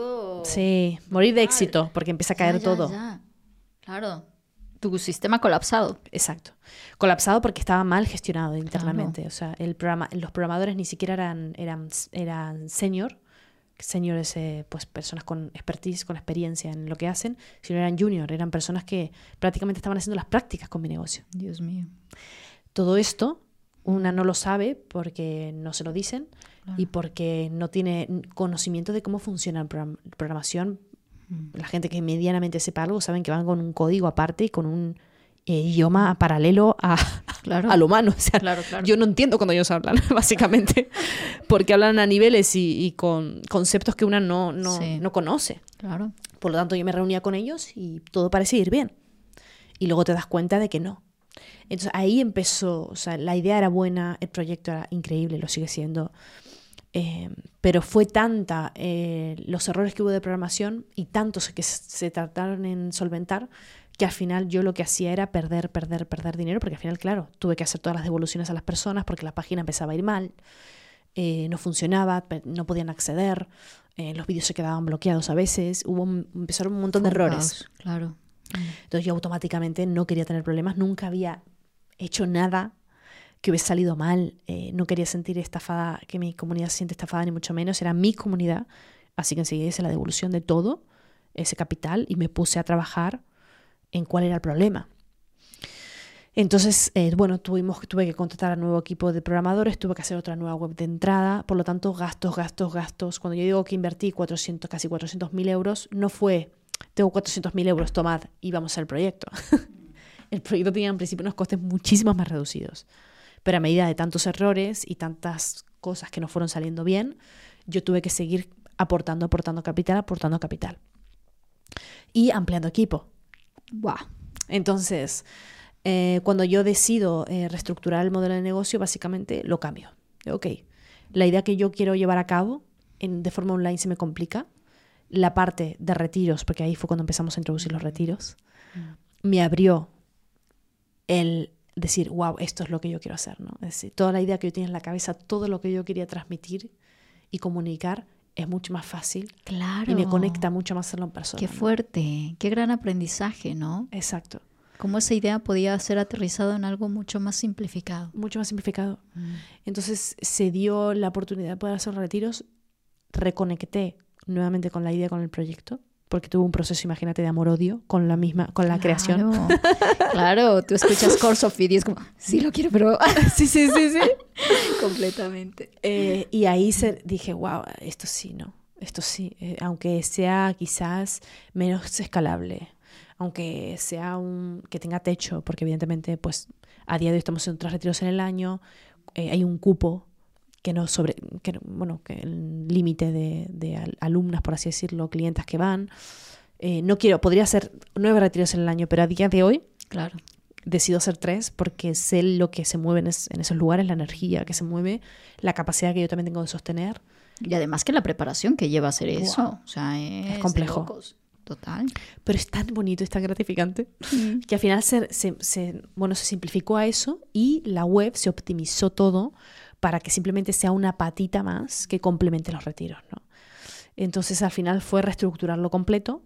sí, morir de éxito porque empieza a Ya, caer ya, todo. ya. Claro. Tu sistema colapsado. Exacto. Colapsado porque estaba mal gestionado internamente. O sea, el programa, los programadores ni siquiera eran, eran, eran senior, seniors, eh, pues personas con expertise, con experiencia en lo que hacen, sino eran junior, eran personas que prácticamente estaban haciendo las prácticas con mi negocio. Dios mío. Todo esto, una no lo sabe porque no se lo dicen y porque no tiene conocimiento de cómo funciona la program- programación. La gente que medianamente sepa algo saben que van con un código aparte y con un eh, idioma paralelo a, Claro. al humano. O sea, Claro, claro. yo no entiendo cuando ellos hablan, básicamente, porque hablan a niveles y, y con conceptos que una no, no, Sí. no conoce. Claro. Por lo tanto, yo me reunía con ellos y todo parecía ir bien. Y luego te das cuenta de que no. Entonces ahí empezó, o sea, la idea era buena, el proyecto era increíble, lo sigue siendo. Eh, pero fue tanta eh, los errores que hubo de programación y tantos que se, trataron en solventar que al final yo lo que hacía era perder, perder, perder dinero, porque al final, claro, tuve que hacer todas las devoluciones a las personas porque la página empezaba a ir mal, eh, no funcionaba, no podían acceder, los vídeos se quedaban bloqueados a veces, hubo un- empezaron un montón de errores. Claro. Entonces yo automáticamente no quería tener problemas, nunca había hecho nada que hubiese salido mal, eh, no quería sentir estafada, que mi comunidad se siente estafada ni mucho menos, era mi comunidad, así que enseguida hice la devolución de todo ese capital y me puse a trabajar en cuál era el problema. Entonces, eh, bueno, tuvimos, tuve que contratar a nuevo equipo de programadores, tuve que hacer otra nueva web de entrada, por lo tanto, gastos, gastos, gastos. Cuando yo digo que invertí 400, casi 400 mil euros, no fue, tengo 400 mil euros, tomad y vamos al proyecto. el proyecto tenía en principio unos costes muchísimo más reducidos. Pero a medida de tantos errores y tantas cosas que no fueron saliendo bien, yo tuve que seguir aportando, aportando capital, aportando capital. Y ampliando equipo. Wow. Entonces, eh, cuando yo decido eh, reestructurar el modelo de negocio, básicamente lo cambio. Ok, la idea que yo quiero llevar a cabo en- de forma online se me complica. La parte de retiros, porque ahí fue cuando empezamos a introducir los retiros, me abrió el decir, wow, esto es lo que yo quiero hacer. ¿no? Es decir, toda la idea que yo tenía en la cabeza, todo lo que yo quería transmitir y comunicar, es mucho más fácil Claro. y me conecta mucho más hacerlo en persona. Qué ¿no? fuerte. Qué gran aprendizaje, ¿no? Exacto. Cómo esa idea podía ser aterrizado en algo mucho más simplificado. mucho más simplificado. Entonces se dio la oportunidad de poder hacer retiros, reconecté nuevamente con la idea, con el proyecto, porque tuve un proceso, imagínate, de amor-odio con la misma, con la creación. Claro. claro, tú escuchas Course of It y es como, sí lo quiero, pero sí, sí, sí, sí. completamente. Eh, y ahí se, dije, wow, esto sí, ¿no? Esto sí, eh, aunque sea quizás menos escalable, aunque sea un que tenga techo, porque evidentemente, pues a día de hoy estamos en tres retiros en el año, eh, hay un cupo que no sobre, que, bueno, que el límite de, de alumnas, por así decirlo, clientas que van. Eh, no quiero, podría hacer nueve retiros en el año, pero a día de hoy, claro. decido hacer tres porque sé lo que se mueve en, esos lugares, la energía que se mueve, la capacidad que yo también tengo de sostener. Y además que la preparación que lleva a hacer eso, o sea, es, complejo. Total. Pero es tan bonito, es tan gratificante, mm. que al final se, se, bueno, se simplificó a eso y la web se optimizó todo para que simplemente sea una patita más que complemente los retiros. ¿no? Entonces al final fue reestructurarlo completo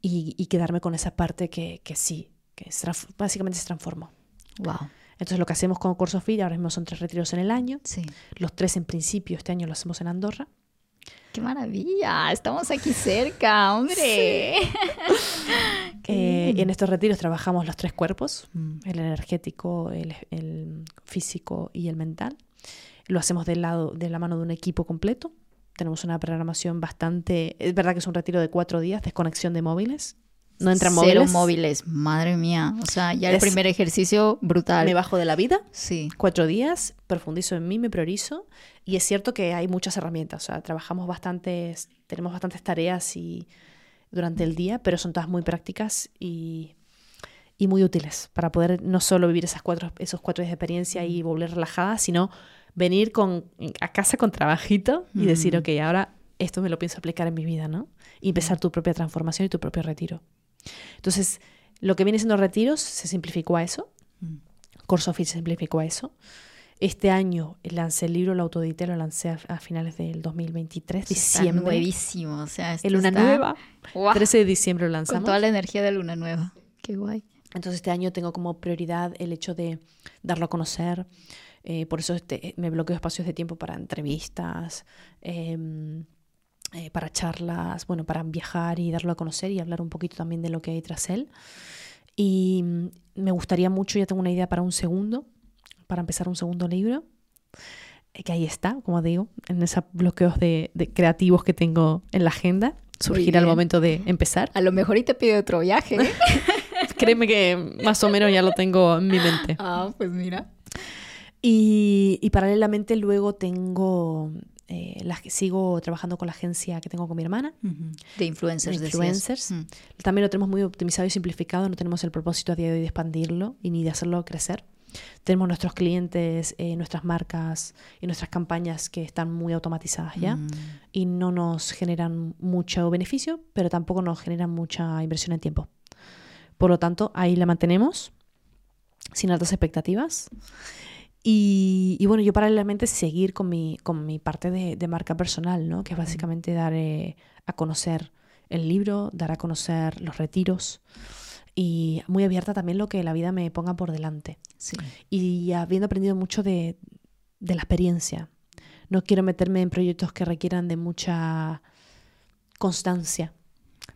y, quedarme con esa parte que, sí, que básicamente se transformó. Wow. Entonces lo que hacemos con Curso Fit, ahora mismo son tres retiros en el año. Sí. Los tres en principio, este año lo hacemos en Andorra. ¡Qué maravilla! Estamos aquí cerca, hombre. Eh, y en estos retiros trabajamos los tres cuerpos, mm. el energético, el, el, físico y el mental. Lo hacemos del lado, de la mano de un equipo completo. Tenemos una programación bastante... Es verdad que es un retiro de cuatro días, desconexión de móviles. No entran Cero móviles. móviles, madre mía. O sea, ya el primer ejercicio brutal. Me bajo de la vida. Sí. Cuatro días, profundizo en mí, me priorizo. Y es cierto que hay muchas herramientas. O sea, trabajamos bastantes, tenemos bastantes tareas y durante el día, pero son todas muy prácticas y, y muy útiles para poder no solo vivir esas cuatro, esos cuatro días de experiencia y volver relajada, sino venir con, a casa con trabajito y decir, ok, ahora esto me lo pienso aplicar en mi vida, ¿no? Y empezar tu propia transformación y tu propio retiro. Entonces, lo que viene siendo retiros se simplificó a eso. Corso se simplificó a eso. Este año lancé el libro, el autodite, lo lancé a, finales del 2023, diciembre. Está nuevísimo, o sea, en Luna Nueva. 13 de diciembre lo lanzamos. Con toda la energía de Luna Nueva. Qué guay. Entonces este año tengo como prioridad el hecho de darlo a conocer, eh, por eso este, me bloqueo espacios de tiempo para entrevistas, em, eh, para charlas, bueno, para viajar y darlo a conocer y hablar un poquito también de lo que hay tras él. Y mm, me gustaría mucho, ya tengo una idea para un segundo, para empezar un segundo libro, eh, que ahí está, como digo, en esos bloqueos de, creativos que tengo en la agenda. Surgirá el momento de empezar. A lo mejor y te pide otro viaje. Créeme que más o menos ya lo tengo en mi mente. Ah, pues mira. Y, paralelamente luego tengo, eh, sigo trabajando con la agencia que tengo con mi hermana. De influencers. De influencers. Mm. También lo tenemos muy optimizado y simplificado, no tenemos el propósito a día de hoy de expandirlo y ni de hacerlo crecer. Tenemos nuestros clientes, eh, nuestras marcas y nuestras campañas que están muy automatizadas ya mm. y no nos generan mucho beneficio, pero tampoco nos generan mucha inversión en tiempo. Por lo tanto, ahí la mantenemos sin altas expectativas y, bueno, yo paralelamente seguir con mi, con mi parte de, marca personal, ¿no? que es básicamente dar eh, a conocer el libro, dar a conocer los retiros y muy abierta también lo que la vida me ponga por delante. Y habiendo aprendido mucho de, de, la experiencia. No quiero meterme en proyectos que requieran de mucha constancia.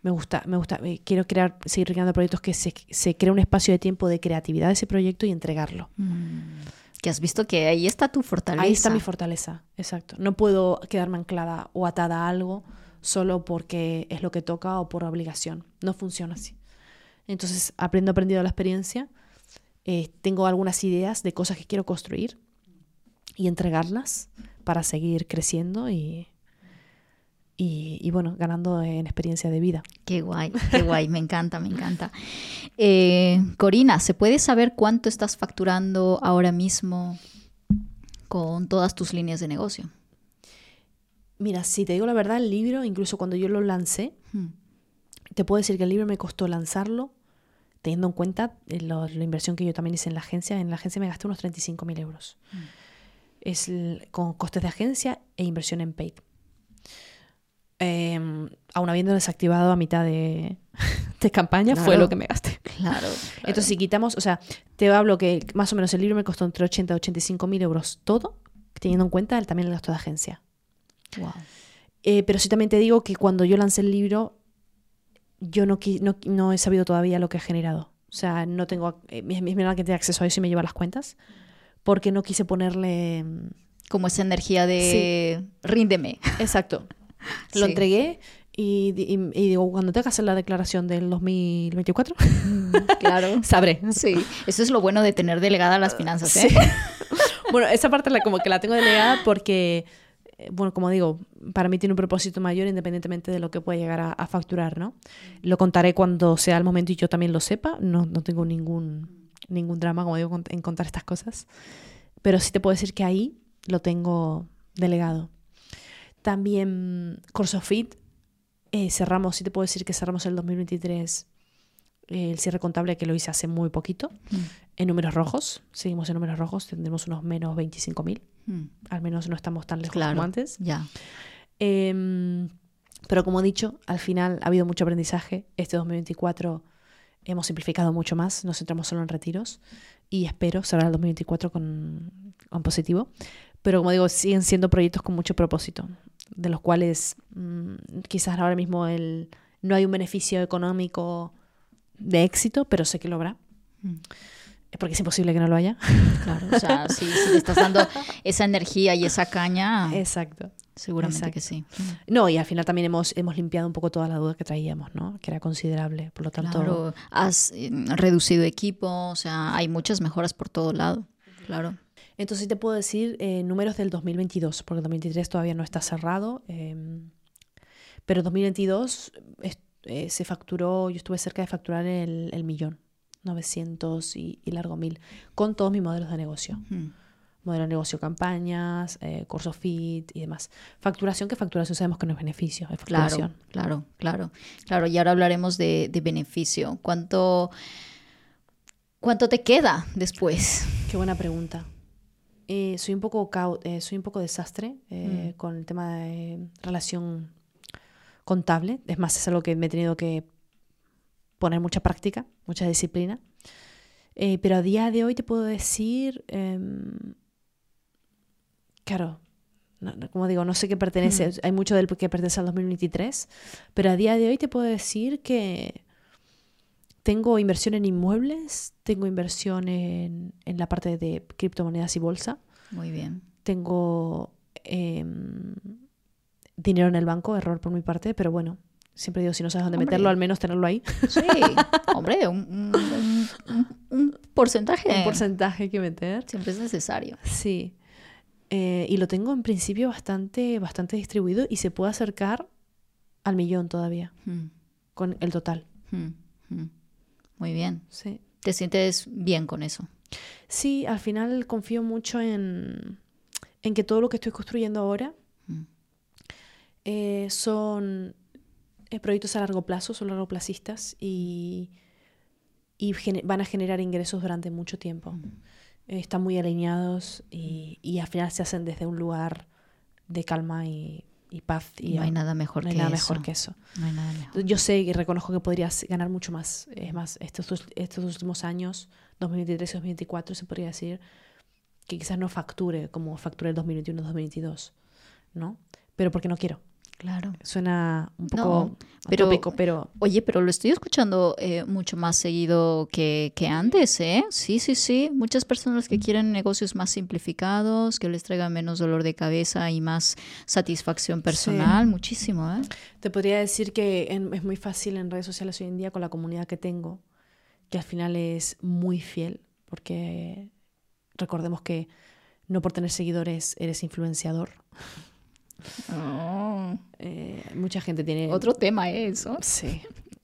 Me gusta, me gusta, eh, quiero crear, seguir creando proyectos que se, se crea un espacio de tiempo de creatividad de ese proyecto y entregarlo. Mm que has visto que ahí está tu fortaleza. Ahí está mi fortaleza, exacto. No puedo quedarme anclada o atada a algo solo porque es lo que toca o por obligación. No funciona así. Entonces, aprendo aprendido la experiencia, eh, tengo algunas ideas de cosas que quiero construir y entregarlas para seguir creciendo y, y, bueno, ganando en experiencia de vida. Qué guay, qué guay, me encanta, me encanta. Eh, Corina, ¿se puede saber cuánto estás facturando ahora mismo con todas tus líneas de negocio? Mira, si te digo la verdad, el libro, incluso cuando yo lo lancé, hmm. te puedo decir que el libro me costó lanzarlo, teniendo en cuenta eh, la inversión que yo también hice en la agencia. En la agencia me gasté unos 35 mil euros. Hmm. Es con costes de agencia e inversión en paid. Em, aún habiendo desactivado a mitad de, campaña, fue lo que me gasté. Claro, Entonces, si quitamos, o sea, te hablo que más o menos el libro me costó entre 80 y 85 mil euros todo, teniendo en cuenta también el gasto de agencia. Wow. Eh, pero sí también te digo que cuando yo lancé el libro, yo no, no, he sabido todavía lo que ha generado. O sea, no tengo. Eh, mi, mi que tiene acceso a eso y me lleva las cuentas. Porque no quise ponerle. Como esa energía de ríndeme. Exacto. Lo entregué y, digo, cuando tenga que hacer la declaración del 2024, mm, claro. sabré. Sí, eso es lo bueno de tener delegada las finanzas. ¿eh? bueno, esa parte la, como que la tengo delegada porque, eh, bueno, como digo, para mí tiene un propósito mayor independientemente de lo que pueda llegar a, a facturar, ¿no? Lo contaré cuando sea el momento y yo también lo sepa. No, no tengo ningún, ningún drama, como digo, en contar estas cosas. Pero sí te puedo decir que ahí lo tengo delegado. También CorsoFit, eh, cerramos, sí te puedo decir que cerramos el 2023 eh, el cierre contable que lo hice hace muy poquito, Mm. en números rojos, seguimos en números rojos, tendremos unos menos 25.000, Mm, al menos no estamos tan lejos Claro. como antes. Ya. Em, pero como he dicho, al final ha habido mucho aprendizaje. Este 2024 hemos simplificado mucho más, nos centramos solo en retiros y espero cerrar el 2024 con, con positivo. Pero como digo, siguen siendo proyectos con mucho propósito, de los cuales mm, quizás ahora mismo el, no hay un beneficio económico de éxito, pero sé que lo habrá. Mm. Porque es imposible que no lo haya. Claro, o sea, si, si le estás dando esa energía y esa caña, Exacto. seguramente exacto. que sí. No, y al final también hemos, hemos limpiado un poco toda la duda que traíamos, ¿no? Que era considerable. Por lo tanto, Claro, has eh, reducido equipo, o sea, hay muchas mejoras por todo lado. Claro. Entonces te puedo decir eh, números del 2022, porque el 2023 todavía no está cerrado. eh, pero 2022 es- eh, se facturó, yo estuve cerca de facturar el, el millón, 900 y, y largo mil, con todos mis modelos de negocio. Modelo de negocio, campañas, eh, curso fit y demás. Facturación, que facturación sabemos que no es beneficio, es Claro, facturación. claro, claro. Claro, y ahora hablaremos de, de beneficio. ¿Cuánto, ¿Cuánto te queda después? Qué buena pregunta. Eh, soy un poco eh, soy un poco desastre eh, con el tema de relación contable. Es más, es algo que me he tenido que poner mucha práctica, mucha disciplina. Eh, pero a día de hoy te puedo decir, em, claro, no- no- como digo, no sé qué pertenece, hay mucho del que pertenece al 2023, pero a día de hoy te puedo decir que tengo inversión en inmuebles, tengo inversión en, en la parte de criptomonedas y bolsa, Muy bien. tengo em, dinero en el banco, error por mi parte, pero bueno, siempre digo, si no sabes dónde Hombre. meterlo, al menos tenerlo ahí. Sí, hombre, un, un- un- un- un porcentaje. Un porcentaje que meter. Siempre es necesario. Sí. Eh, y lo tengo en principio bastante, bastante distribuido y se puede acercar al millón todavía, Mm, con el total. mm, mm. Muy bien. Sí. ¿Te sientes bien con eso? Sí, al final confío mucho en, en que todo lo que estoy construyendo ahora Mm. eh, son eh, proyectos a largo plazo, son largoplacistas y, y van a generar ingresos durante mucho tiempo. Eh, están muy alineados y, y al final se hacen desde un lugar de calma y, y paz. Y no hay nada mejor no hay que nada eso. mejor que eso. No hay nada mejor. Yo sé y reconozco que podrías ganar mucho más. Es más, estos, estos últimos años, 2023 y 2024, se podría decir que quizás no facture como facturé el 2021-2022, ¿no? Pero porque no quiero. Claro. Suena un No, poco pero- pero Oye, pero lo estoy escuchando eh, mucho más seguido que, que antes, ¿eh? Sí, sí, sí. Muchas personas que quieren negocios más simplificados, que les traigan menos dolor de cabeza y más satisfacción personal. Muchísimo, ¿eh? te podría decir que en- es muy fácil en redes sociales hoy en día con la comunidad que tengo, que al final es muy fiel, porque recordemos que no por tener seguidores eres influenciador. Eh, mucha gente tiene... Otro tema ¿eh? eso. Sí.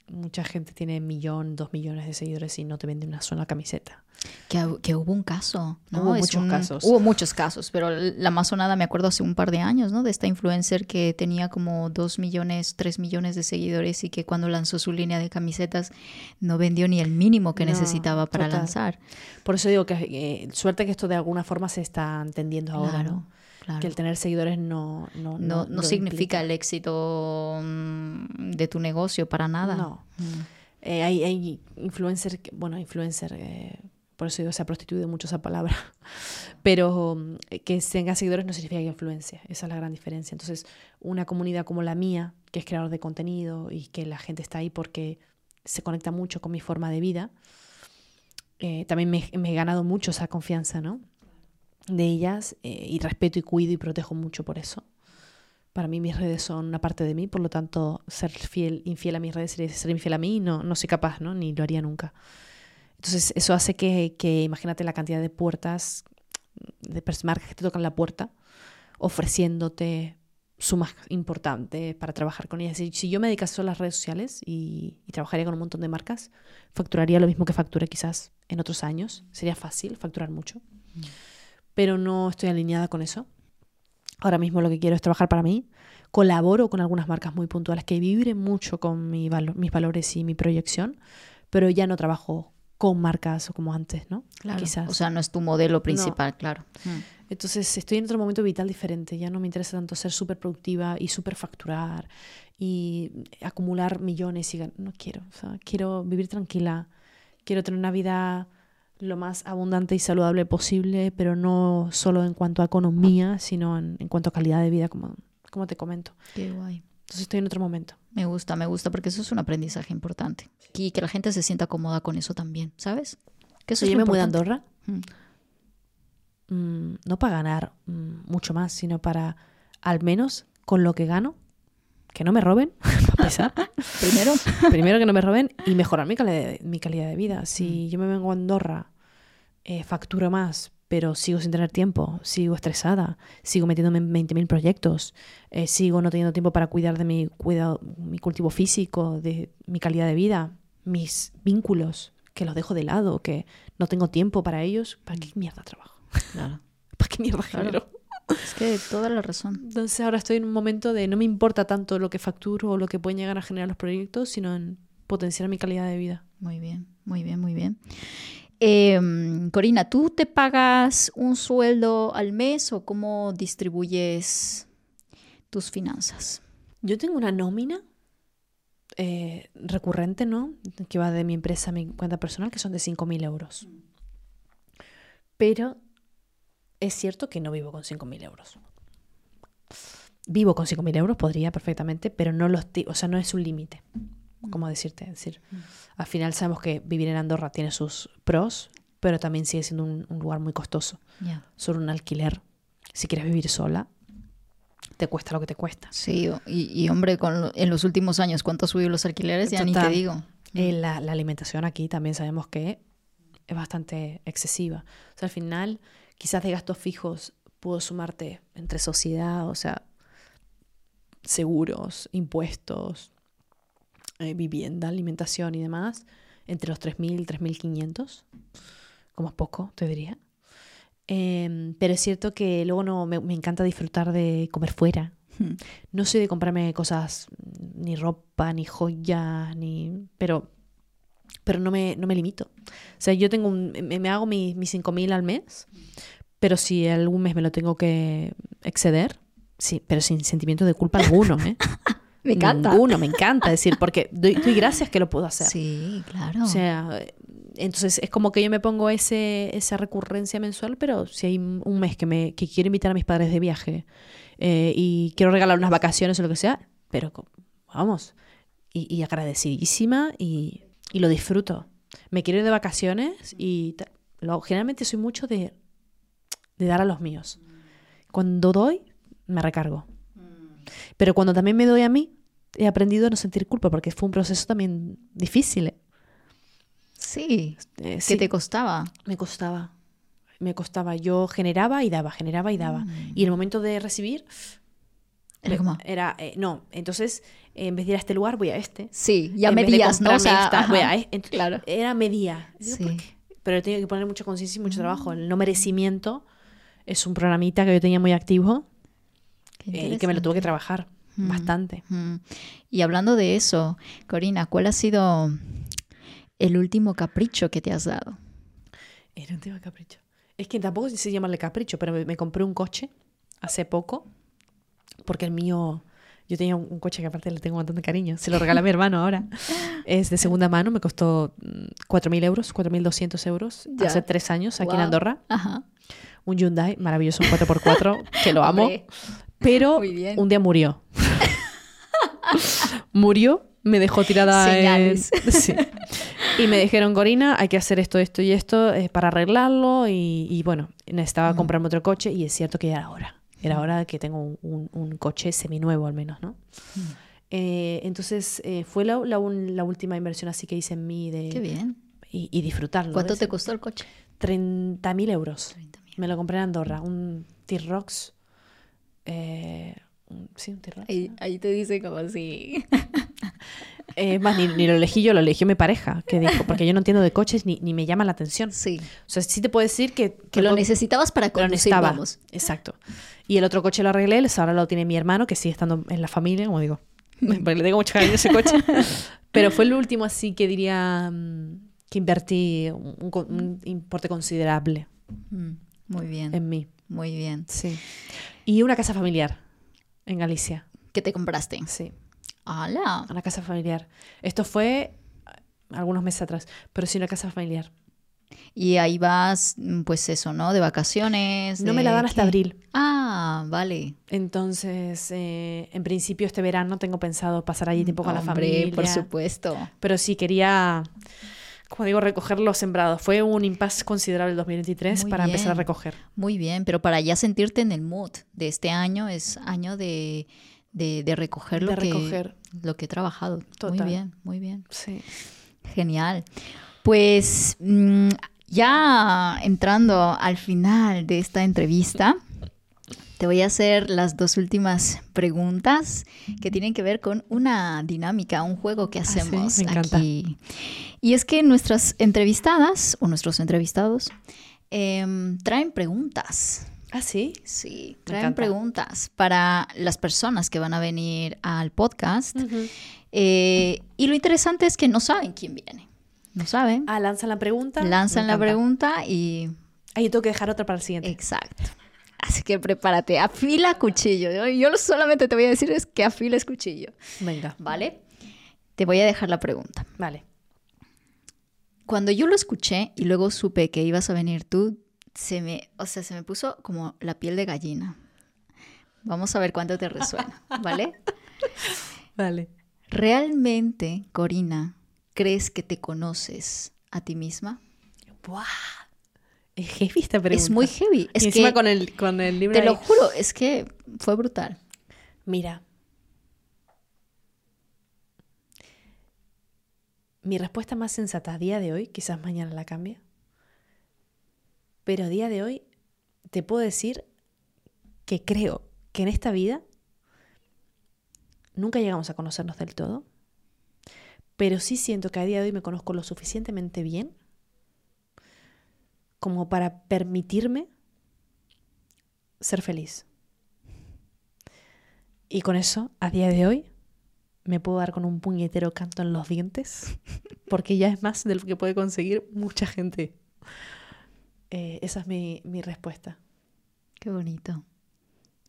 Mucha gente tiene millón, dos millones de seguidores y no te vende una sola camiseta. Que, que hubo un caso, ¿no? Hubo Es muchos un- casos. Hubo muchos casos, pero la más sonada me acuerdo hace un par de años, ¿no? De esta influencer que tenía como dos millones, tres millones de seguidores y que cuando lanzó su línea de camisetas no vendió ni el mínimo que No, necesitaba para total. lanzar. Por eso digo que eh, suerte que esto de alguna forma se está entendiendo ahora, Claro, ¿no? Claro. Que el tener seguidores no... No, no, no significa implica. el éxito mm, de tu negocio para nada. No. Mm. Eh, hay, hay influencer, que- bueno, influencer, eh, por eso digo, se ha prostituido mucho esa palabra, pero mm, que tenga seguidores no significa que influencia, esa es la gran diferencia. Entonces, una comunidad como la mía, que es creador de contenido y que la gente está ahí porque se conecta mucho con mi forma de vida, eh, también me, me he ganado mucho esa confianza, ¿no? De ellas eh, y respeto y cuido y protejo mucho por eso. Para mí mis redes son una parte de mí, por lo tanto, ser fiel, infiel a mis redes sería ser infiel a mí no, no soy capaz, ¿no? Ni lo haría nunca. Entonces, eso hace que, que, imagínate la cantidad de puertas de marcas que te tocan la puerta ofreciéndote sumas importantes para trabajar con ellas. Si, si yo me dedicase solo a las redes sociales y, trabajaría con un montón de marcas, facturaría lo mismo que facturé quizás en otros años. Sería fácil facturar mucho. Pero no estoy alineada con eso. Ahora mismo lo que quiero es trabajar para mí. Colaboro con algunas marcas muy puntuales que vibren mucho con mi valo- mis valores y mi proyección, pero ya no trabajo con marcas como antes, ¿no? Claro. Quizás. O sea, no es tu modelo principal, claro. Mm. Entonces estoy en otro momento vital diferente. Ya no me interesa tanto ser súper productiva y súper facturar y acumular millones. Y no quiero. O sea, quiero vivir tranquila. Quiero tener una vida lo más abundante y saludable posible, pero no solo en cuanto a economía, sino en, en cuanto a calidad de vida, como, como te comento. Qué guay. Entonces estoy en otro momento. Me gusta, me gusta, porque eso es un aprendizaje importante. Y que la gente se sienta cómoda con eso también, ¿sabes? Que eso Si es yo me mudé a. Andorra, Mm. mm, no para ganar mm, mucho más, sino para al menos con lo que gano, que no me roben, a pesar. Primero, Primero que no me roben y mejorar mi calidad de, mi calidad de vida. Si yo me vengo a Andorra, eh, facturo más, pero sigo sin tener tiempo, sigo estresada, sigo metiéndome en 20.000 proyectos, eh, sigo no teniendo tiempo para cuidar de mi, cuidado, mi cultivo físico, de mi calidad de vida, mis vínculos, que los dejo de lado, que no tengo tiempo para ellos, ¿para qué mierda trabajo? claro. ¿Para qué mierda Claro. genero? Toda la razón. Entonces ahora estoy en un momento de no me importa tanto lo que facturo o lo que pueden llegar a generar los proyectos, sino en potenciar mi calidad de vida. Muy bien, muy bien, muy bien. Em, Corina, ¿tú te pagas un sueldo al mes o cómo distribuyes tus finanzas? Yo tengo una nómina eh, recurrente, ¿no? Que va de mi empresa a mi cuenta personal, que son de 5.000 euros. Pero es cierto que no vivo con 5.000 euros. Vivo con 5.000 euros, podría perfectamente, pero no los o sea, no es un límite. ¿Cómo decirte? Es decir, al final sabemos que vivir en Andorra tiene sus pros, pero también sigue siendo un, un lugar muy costoso. Ya. Solo un alquiler, si quieres vivir sola, te cuesta lo que te cuesta. Sí, y, y, hombre, con en los últimos años, ¿cuánto han subido los alquileres? Ya ni te Total. digo. Eh, la, la alimentación aquí también sabemos que es bastante excesiva. O sea, al final, quizás de gastos fijos puedo sumarte entre sociedad, o sea, seguros, impuestos, eh, vivienda, alimentación y demás, entre los 3.000 y 3.500, como poco, te diría. Em, pero es cierto que luego no me, me encanta disfrutar de comer fuera. Hmm. No soy de comprarme cosas, ni ropa, ni joyas, ni. Pero, pero no, me, no me limito. O sea, yo tengo un, me, me hago mis mis 5.000 al mes, pero si algún mes me lo tengo que exceder, sí, pero sin sentimiento de culpa alguno, ¿eh? Me encanta. Ninguno, me encanta decir, porque doy, doy gracias que lo puedo hacer. Sí, claro. O sea, entonces es como que yo me pongo ese, esa recurrencia mensual, pero si hay un mes que, me, que quiero invitar a mis padres de viaje eh, y quiero regalar unas vacaciones o lo que sea, pero vamos, y, y agradecidísima y, y lo disfruto. Me quiero ir de vacaciones y lo, generalmente soy mucho de, de dar a los míos. Cuando doy, me recargo. Pero cuando también me doy a mí, he aprendido a no sentir culpa porque fue un proceso también difícil. ¿eh? sí. Eh, ¿Qué sí, te costaba? me costaba. Me costaba. Yo generaba y daba, generaba y daba. Mm. Y el momento de recibir Era me- como- era eh, no. Entonces, en vez de ir a este lugar, voy a este. Sí, ya En medías, ¿no? O sea, esta, ajá. voy a e- ent- Claro. Era medía. Digo, ¿por Sí. Pero he tenido que poner mucha conciencia y mucho trabajo. El no merecimiento es un programita que yo tenía muy activo eh, y que me lo tuve que trabajar Mm. bastante. Mm. Y hablando de eso, Corina, ¿cuál ha sido el último capricho que te has dado? Tema de capricho. Es que tampoco se llamarle capricho, pero me, me compré un coche hace poco, porque el mío, yo tenía un, un coche que aparte le tengo un montón de cariño, se lo regalé a mi hermano ahora. Es de segunda mano, me costó mm, 4.000 euros, 4.200 euros Ya. hace tres años aquí en. Andorra. Ajá. Un Hyundai maravilloso, un 4x4, que lo amo, Hombre, pero un día murió. murió, me dejó tirada en- Señales. Sí. Y me dijeron, Corina, hay que hacer esto, esto y esto eh, para arreglarlo. Y, y bueno, necesitaba comprarme otro coche y es cierto que ya era hora. Era hora que tengo un, un- un coche seminuevo al menos, ¿no? Eh, entonces eh, fue la, la un- la última inversión así que hice en mí de, Qué bien. y, y disfrutarlo. ¿Cuánto te costó el coche? 30.000 euros. 30 mil. Me lo compré en Andorra, un T-Rox. Eh, sí, un T-Rox. Ahí, ahí te dice como si... Eh, más, ni, ni lo elegí yo, lo eligió mi pareja, que dijo, porque yo no entiendo de coches ni, ni me llama la atención. Sí. O sea, sí te puedo decir que... Que lo necesitabas para lo conducir, vamos. Exacto. Y el otro coche lo arreglé, ahora lo tiene mi hermano, que sigue estando en la familia, como digo. Porque le tengo mucho cariño a ese coche. Pero fue el último así que diría mm, que invertí un, un importe considerable Mm, Muy bien, en mí. muy bien. Sí. Y una casa familiar en Galicia. ¿Qué te compraste? Sí. ¡Hala! Una casa familiar. Esto fue eh, algunos meses atrás, pero sí una casa familiar. Y ahí vas, mm, pues eso, ¿no? De vacaciones. No de me la dan hasta qué? abril. Ah, vale. Entonces, eh, en principio este verano tengo pensado pasar allí tiempo con la Hombre, familia. por supuesto. Pero sí quería, como digo, recoger los sembrados. Fue un impasse considerable el 2023 Muy para empezar a bien. recoger. Muy bien, pero para ya sentirte en el mood de este año es año de, de, de recoger, lo, De que, recoger. Lo que he trabajado. Total. Muy bien, muy bien. Sí. Genial. Pues mm, ya entrando al final de esta entrevista, te voy a hacer las dos últimas preguntas que tienen que ver con una dinámica, un juego que Ah, sí, hacemos aquí. Y es que nuestras entrevistadas o nuestros entrevistados em, traen preguntas. Ah, sí. Sí, Me traen encanta. preguntas para las personas que van a venir al podcast. Eh, y lo interesante es que no saben quién viene. No saben. Ah, lanzan la pregunta. Lanzan Me la encanta. pregunta y... Ah, yo tengo que dejar otra para el siguiente. Exacto. Así que prepárate, afila cuchillo. Yo, yo solamente te voy a decir es que afiles cuchillo, Venga. ¿vale? Te voy a dejar la pregunta. Vale. Cuando yo lo escuché y luego supe que ibas a venir tú, se me, o sea, se me puso como la piel de gallina. Vamos a ver cuánto te resuena, ¿vale? Vale. ¿Realmente, Corina, crees que te conoces a ti misma? ¡Buah! Es heavy esta pregunta. Es muy heavy. Es y encima que, con el, con el libro te lo juro, es que fue brutal. Mira. Mi respuesta más sensata a día de hoy, quizás mañana la cambie, pero a día de hoy te puedo decir que creo que en esta vida nunca llegamos a conocernos del todo, pero sí siento que a día de hoy me conozco lo suficientemente bien como para permitirme ser feliz. Y con eso, a día de hoy, me puedo dar con un puñetero canto en los dientes, porque ya es más de lo que puede conseguir mucha gente. Eh, esa es mi, mi respuesta. Qué bonito.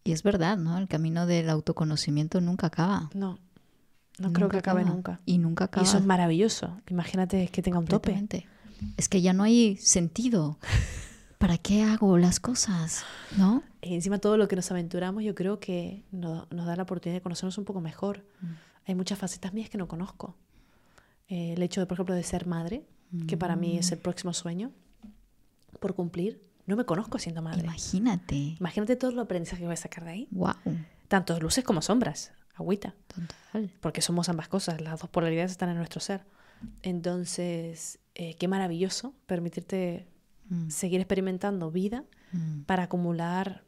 Y es verdad, ¿no? El camino del autoconocimiento nunca acaba. No, no creo que acabe acaba. nunca. Y nunca Y acaba. eso es maravilloso. Imagínate que tenga un tope. Es que ya no hay sentido. ¿Para qué hago las cosas? ¿No? Y encima todo lo que nos aventuramos, yo creo que no- nos da la oportunidad de conocernos un poco mejor. Hay muchas facetas mías que no conozco. Eh, el hecho, de, por ejemplo, de ser madre, que para mí es el próximo sueño por cumplir. No me conozco siendo madre. Imagínate. Imagínate todo el aprendizaje que voy a sacar de ahí. Wow. Tanto luces como sombras, agüita. Total. Porque somos ambas cosas, las dos polaridades están en nuestro ser. Entonces, eh, qué maravilloso permitirte Mm, seguir experimentando vida mm, para acumular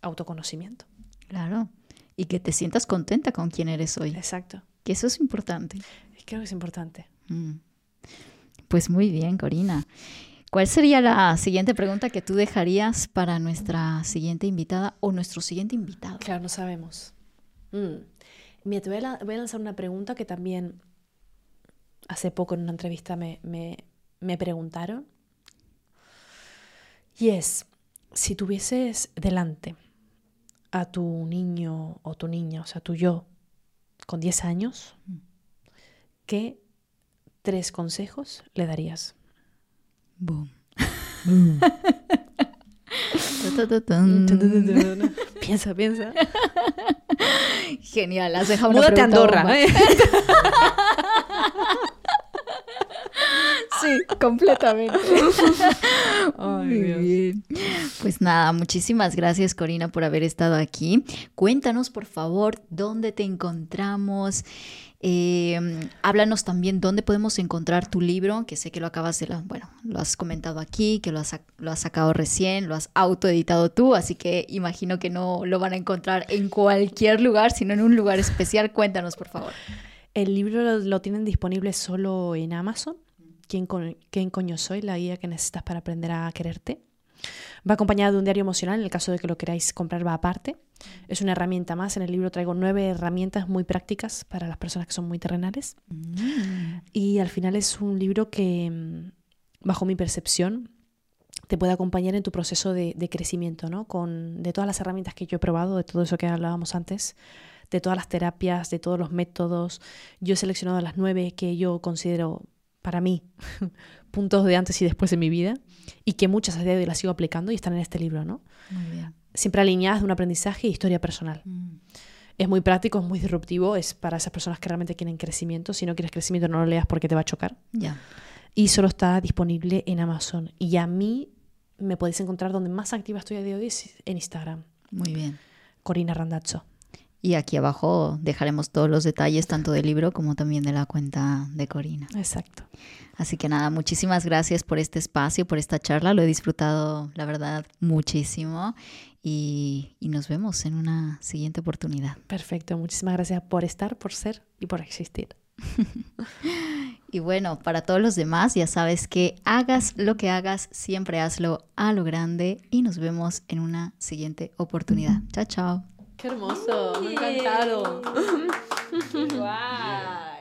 autoconocimiento. Claro. Y que te sientas contenta con quien eres hoy. Exacto. Que eso es importante. Creo que es importante. Mm. Pues muy bien, Corina. ¿Cuál sería la siguiente pregunta que tú dejarías para nuestra siguiente invitada o nuestro siguiente invitado? Claro, no sabemos. Mm. Mira, te voy a, la- voy a lanzar una pregunta que también hace poco en una entrevista me, me- me preguntaron. Y es, si tuvieses delante a tu niño o tu niña, o sea, tu yo, con 10 años, ¿qué tres consejos le darías? Boom. Piensa, piensa. Genial, has dejado una Múdate pregunta Andorra. bomba. ¿eh? Sí, completamente. Ay, Muy Dios. bien. Pues nada, muchísimas gracias Corina por haber estado aquí. Cuéntanos por favor dónde te encontramos, Eh, háblanos también dónde podemos encontrar tu libro, que sé que lo acabas de, bueno, lo has comentado aquí, que lo has, lo has sacado recién, lo has autoeditado tú, así que imagino que no lo van a encontrar en cualquier lugar, sino en un lugar especial. Cuéntanos, por favor. El libro lo, tienen disponible solo en Amazon. ¿Quién, ¿Quién coño soy? La guía que necesitas para aprender a quererte. Va acompañado de un diario emocional, en el caso de que lo queráis comprar va aparte. Es una herramienta más. En el libro traigo nueve herramientas muy prácticas para las personas que son muy terrenales. Mm. Y al final es un libro que, mm, bajo mi percepción, te puede acompañar en tu proceso de, crecimiento, ¿no? Con, de todas las herramientas que yo he probado, de todo eso que hablábamos antes, de todas las terapias, de todos los métodos. Yo he seleccionado las nueve que yo considero para mí puntos de antes y después de mi vida y que muchas a día de hoy las sigo aplicando y están en este libro, ¿no? Siempre alineadas de un aprendizaje y historia personal. Mm. Es muy práctico, es muy disruptivo, es para esas personas que realmente quieren crecimiento. Si no quieres crecimiento, no lo leas porque te va a chocar. Ya. Y solo está disponible en Amazon. Y a mí me podéis encontrar donde más activa estoy a día de hoy es en Instagram. Muy bien. Corina Randazzo. Y aquí abajo dejaremos todos los detalles, tanto del libro como también de la cuenta de Corina. Exacto. Así que nada, muchísimas gracias por este espacio, por esta charla. Lo he disfrutado, la verdad, muchísimo. Y, y nos vemos en una siguiente oportunidad. Perfecto. Muchísimas gracias por estar, por ser y por existir. y bueno, para todos los demás, ya sabes que hagas lo que hagas, siempre hazlo a lo grande y nos vemos en una siguiente oportunidad. Chao, chao. Qué hermoso, me encantaron. Igual.